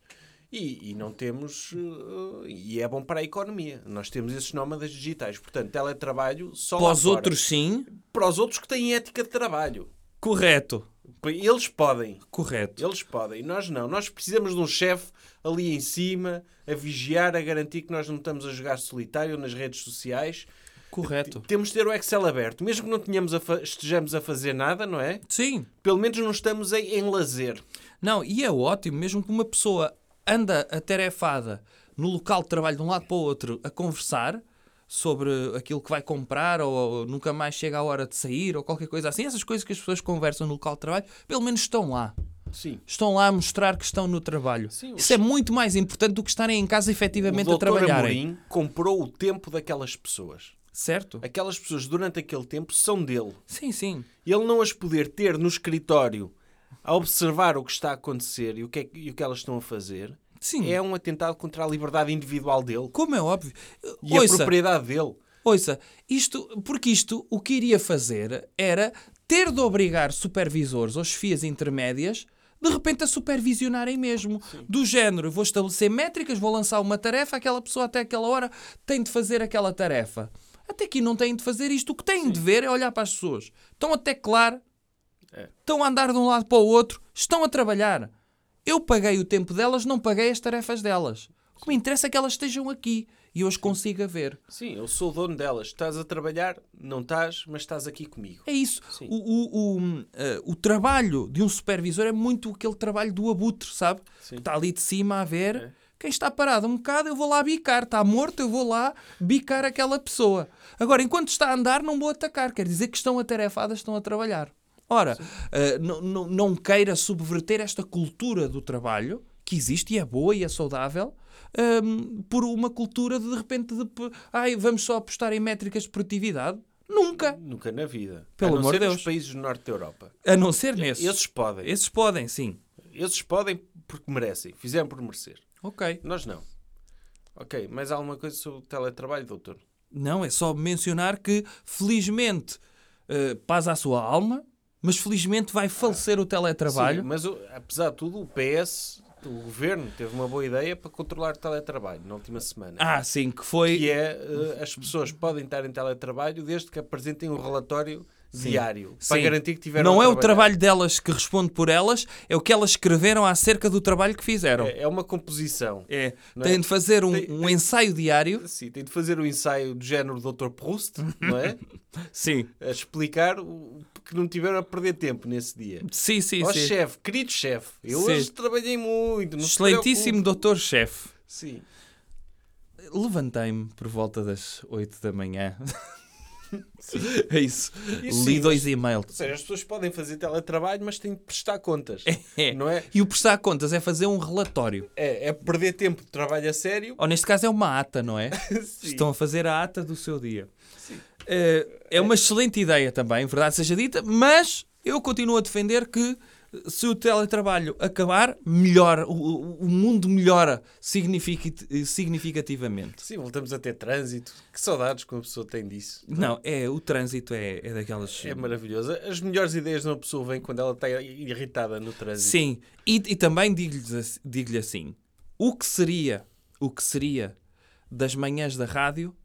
E, e não temos. eh, e é bom para a economia. Nós temos esses nómadas digitais. Portanto, teletrabalho só Para os outros, sim. Para os outros que têm ética de trabalho. Correto, Eles podem. correto. Eles podem, nós não. Nós precisamos de um chefe ali em cima a vigiar, a garantir que nós não estamos a jogar solitário nas redes sociais. Correto. Temos de ter o Excel aberto, mesmo que não tenhamos a estejamos a fazer nada, não é? Sim. Pelo menos não estamos em, em lazer. Não, e é ótimo, mesmo que uma pessoa anda atarefada no local de trabalho de um lado para o outro a conversar sobre aquilo que vai comprar ou, ou nunca mais chega a hora de sair ou qualquer coisa assim, essas coisas que as pessoas conversam no local de trabalho, pelo menos estão lá. Sim. Estão lá a mostrar que estão no trabalho. Sim, Isso é muito mais importante do que estarem em casa O efetivamente a doutor trabalharem. Amorim comprou o tempo daquelas pessoas. Certo? Aquelas pessoas durante aquele tempo são dele. Sim, sim. E ele não as poder ter no escritório a observar o que está a acontecer e o que, é, e o que elas estão a fazer Sim. é um atentado contra a liberdade individual dele Como é óbvio. e a Ouça, propriedade dele. Ouça, isto, porque isto o que iria fazer era ter de obrigar supervisores ou chefias intermédias de repente a supervisionarem mesmo. Do género, vou estabelecer métricas, vou lançar uma tarefa, aquela pessoa até aquela hora tem de fazer aquela tarefa. Até aqui não têm de fazer isto. O que têm de ver é olhar para as pessoas. Estão a teclar, É. estão a andar de um lado para o outro, estão a trabalhar. Eu paguei o tempo delas, não paguei as tarefas delas. O que me interessa é que elas estejam aqui e eu as consiga ver. Sim, eu sou o dono delas. Estás a trabalhar, não estás, mas estás aqui comigo. É isso. Sim. O, o, o, eh, o trabalho de um supervisor é muito aquele trabalho do abutre, sabe? Sim. Que está ali de cima a ver. É. Quem está parado um bocado, eu vou lá bicar. Está morto, eu vou lá bicar aquela pessoa. Agora, enquanto está a andar, não vou atacar. Quer dizer que estão atarefadas, estão a trabalhar. Ora, eh, não- queira subverter esta cultura do trabalho, que existe e é boa e é saudável, ehm, por uma cultura de, de repente de ai, vamos só apostar em métricas de produtividade. Nunca. Nunca na vida. Pelo amor de nos Deus. países do norte da Europa. A não ser nesses. Esses podem. Esses podem, sim. Esses podem porque merecem. Fizeram por merecer. Ok. Nós não. Ok, mais alguma coisa sobre o teletrabalho, doutor? Não, é só mencionar que, felizmente, eh, paz à sua alma, mas felizmente vai falecer o teletrabalho. Sim, mas apesar de tudo, o PS, o governo, teve uma boa ideia para controlar o teletrabalho na última semana. Ah, sim, que foi. Que é, eh, as pessoas podem estar em teletrabalho desde que apresentem um relatório diário para Sim. garantir que tiveram Não é o trabalho delas que responde por elas, é o que elas escreveram acerca do trabalho que fizeram. É, é uma composição. É. É? Têm de fazer um, Tem- um ensaio diário. Sim, tem de fazer um ensaio do género Dr. Proust, não é? Sim. A explicar o que não tiveram a perder tempo nesse dia. Sim, sim, Ó sim. chefe, querido chefe, eu Sim. hoje trabalhei muito. Excelentíssimo preocupe. doutor-chefe. Sim. Levantei-me por volta das 8 da manhã. é isso. E Li sim, dois Ou e-mails. seja, as pessoas podem fazer teletrabalho, mas têm de prestar contas. É. Não é? E o prestar contas é fazer um relatório. É, é perder tempo de trabalho a sério. Ou neste caso é uma ata, não é? Sim. Estão a fazer a ata do seu dia. Eh, é uma excelente ideia também, verdade seja dita, mas eu continuo a defender que se o teletrabalho acabar, melhora, o, o- mundo melhora significat- significativamente. Sim, voltamos a ter trânsito. Que saudades que uma pessoa tem disso. Não, é, o trânsito é, é daquelas... É maravilhoso. As melhores ideias de uma pessoa vêm quando ela está irritada no trânsito. Sim, e, e também digo-lhe assim, digo-lhe assim, o que seria, o que seria das manhãs da rádio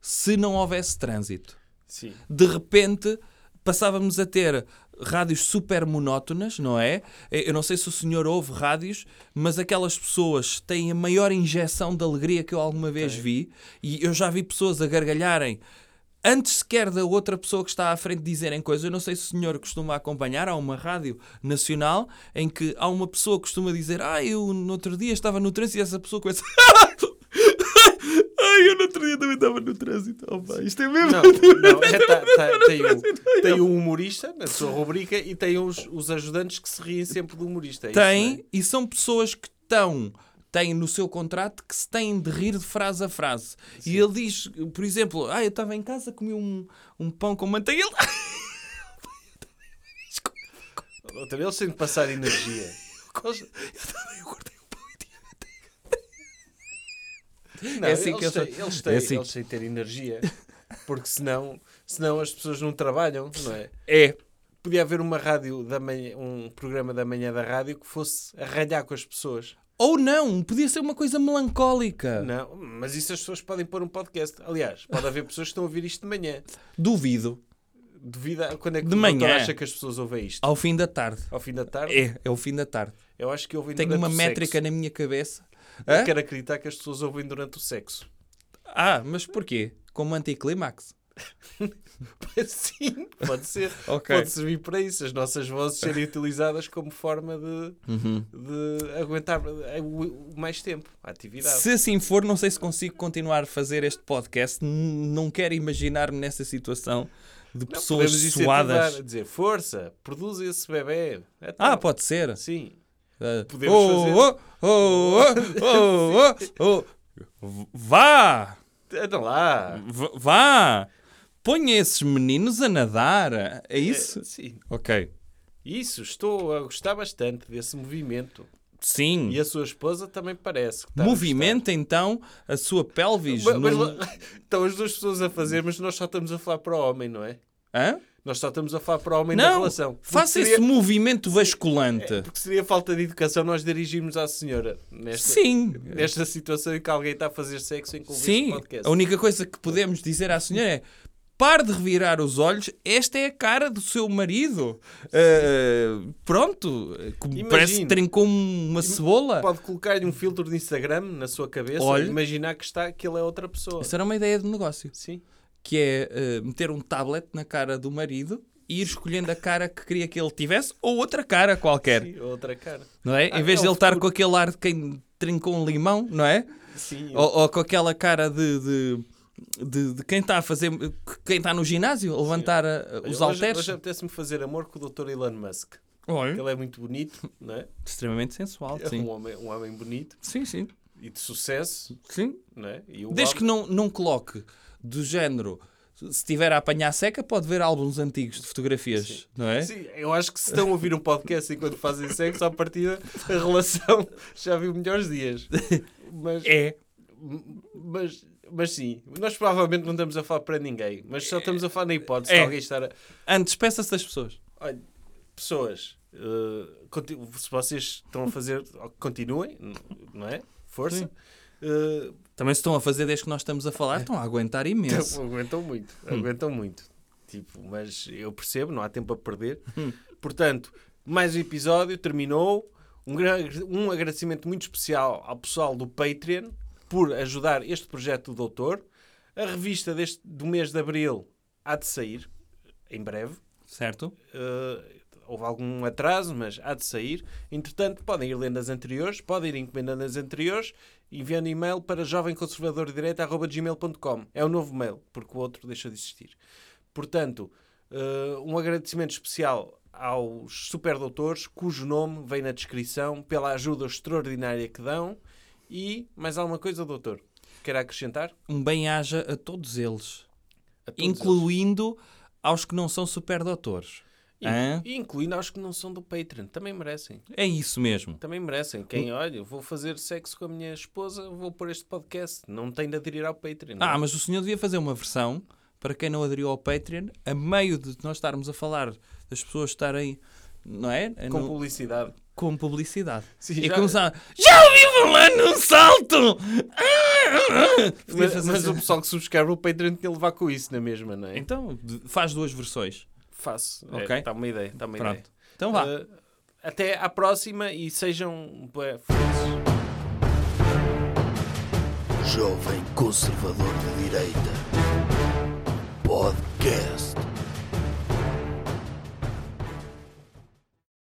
se não houvesse trânsito? Sim. de repente passávamos a ter rádios super monótonas, não é? Eu não sei se o senhor ouve rádios, mas aquelas pessoas têm a maior injeção de alegria que eu alguma vez vi e eu já vi pessoas a gargalharem antes sequer da outra pessoa que está à frente dizerem coisas. Eu não sei se o senhor costuma acompanhar, há uma rádio nacional em que há uma pessoa que costuma dizer ah, eu no outro dia estava no trânsito e essa pessoa começa Ai, eu no outro dia também estava no trânsito. Oh, pá, isto é mesmo. Não, não é, tá- tá- tem, o, tem o humorista na sua rubrica e tem os, os ajudantes que se riem sempre do humorista. é isso, Tem, não e são pessoas que estão, têm no seu contrato que se têm de rir de frase a frase. E ele diz, por exemplo, ah, eu estava em casa, comi um, um pão com manteiga. Ele... é? Eles têm de passar energia. Eles- Eu cortei o pão e tinha Não, É assim eles, que eu têm, sou- eles, têm, é assim. eles têm ter energia. Porque senão, senão as pessoas não trabalham, não é? É. Podia haver uma rádio da manhã, um programa da manhã da rádio que fosse a ralhar com as pessoas. Ou não, podia ser uma coisa melancólica. Não, mas isso as pessoas podem pôr um podcast. Aliás, pode haver pessoas que estão a ouvir isto de manhã. Duvido. Devido a quando é que De manhã. acha que as pessoas ouvem isto? Ao fim da tarde. Ao fim da tarde? É, é o fim da tarde. Eu acho que ouvem Tenho uma métrica sexo. na minha cabeça. Eu quero acreditar que as pessoas ouvem durante o sexo. Ah, mas porquê? Como anticlímax? Sim, pode ser. Ok. Pode servir para isso. As nossas vozes serem utilizadas como forma de, Uhum. de aguentar eh, mais tempo a atividade. Se assim for, não sei se consigo continuar a fazer este podcast. Não quero imaginar-me nessa situação de Não, pessoas incentivar suadas. dizer força, produza esse bebê. Então, Ah, pode ser. Sim. Ah, Podemos oh, fazer. oh, oh, oh, oh, oh. Vá! Anda lá. V- Vá! Ponha esses meninos a nadar. É isso? É, sim. Ok. Isso, estou a gostar bastante desse movimento. Sim. E a sua esposa também parece. que está a Movimenta então a sua pelvis. Mas, num- mas- estão as duas pessoas a fazer, mas nós só estamos a falar para o homem, não é? Hã? Nós só estamos a falar para o homem da Não, relação. Porque faça seria- esse movimento vasculante. Porque seria falta de educação nós dirigirmos à senhora nesta, Sim. nesta situação em que alguém está a fazer sexo em convite Sim. podcast. A única coisa que podemos dizer à senhora é pare de revirar os olhos, esta é a cara do seu marido. Ah, pronto, Imagine. parece que trincou uma cebola. Pode colocar-lhe um filtro de Instagram na sua cabeça Olha. e imaginar que, está, que ele é outra pessoa. Isso era uma ideia de negócio. Sim. Que é eh, meter um tablet na cara do marido e ir escolhendo a cara que queria que ele tivesse ou outra cara qualquer, Sim, outra cara. não é? Ah, em vez é de ele estar futuro. com aquele ar de quem trincou um limão, não é? Sim. Ou, ou com aquela cara de, de, de- de quem está a fazer, quem está no ginásio, a levantar a- Olha, os hoje, halteres. Hoje apetece-me fazer amor com o Dr. Elon Musk. Olha, Ele é muito bonito, não é? extremamente sensual, É sim. um homem, um homem bonito Sim, sim. e de sucesso, sim. não é? Desde que não, não coloque do género, se estiver a apanhar seca, pode ver álbuns antigos de fotografias, não é? Sim, eu acho que se estão a ouvir um podcast enquanto fazem sexo, à partida a relação já viu melhores dias. Mas, É. mas, mas sim, nós provavelmente não estamos a falar para ninguém, mas só estamos a falar na hipótese É. de alguém estar a. Antes, peça-se das pessoas. Olha, pessoas, conti- se vocês estão a fazer, continuem, não é? Força. Sim. Também se estão a fazer desde que nós estamos a falar, estão a aguentar imenso. aguentam muito, Hum. aguentam muito. Tipo, mas eu percebo, não há tempo a perder. Hum. Portanto, mais um episódio, terminou. Um, um agradecimento muito especial ao pessoal do Patreon por ajudar este projeto do Doutor. A revista deste, do mês de Abril há de sair, em breve. Certo? Uh, houve algum atraso, mas há de sair. Entretanto, podem ir lendo as anteriores, podem ir encomendando as anteriores, enviando e-mail para jovemconservadordireita.gmail.com. É o novo mail, porque o outro deixou de existir. Portanto, uh, um agradecimento especial aos superdoutores, cujo nome vem na descrição, pela ajuda extraordinária que dão. E mais alguma coisa, doutor? Quer acrescentar? Um bem-aja a todos eles, A todos incluindo aos que não são superdoutores. E, incluindo aos que não são do Patreon. Também merecem. É isso mesmo. Também merecem. Quem, olha, vou fazer sexo com a minha esposa, vou pôr este podcast. Não tem de aderir ao Patreon. não é? Ah, mas o senhor devia fazer uma versão para quem não aderiu ao Patreon, a meio de nós estarmos a falar das pessoas estarem, não é? Com No- publicidade. com publicidade. Sim, e já- começar. Já ouvi falar num salto! Mas, mas assim. o pessoal que subscreve o Patreon tinha de levar com isso na mesma, não é? Então, faz duas versões. Faço. Ok. Está uma ideia. Está uma Pronto. ideia. Então vá. Uh, até à próxima e sejam felizes. Jovem Conservador de Direita. Podcast.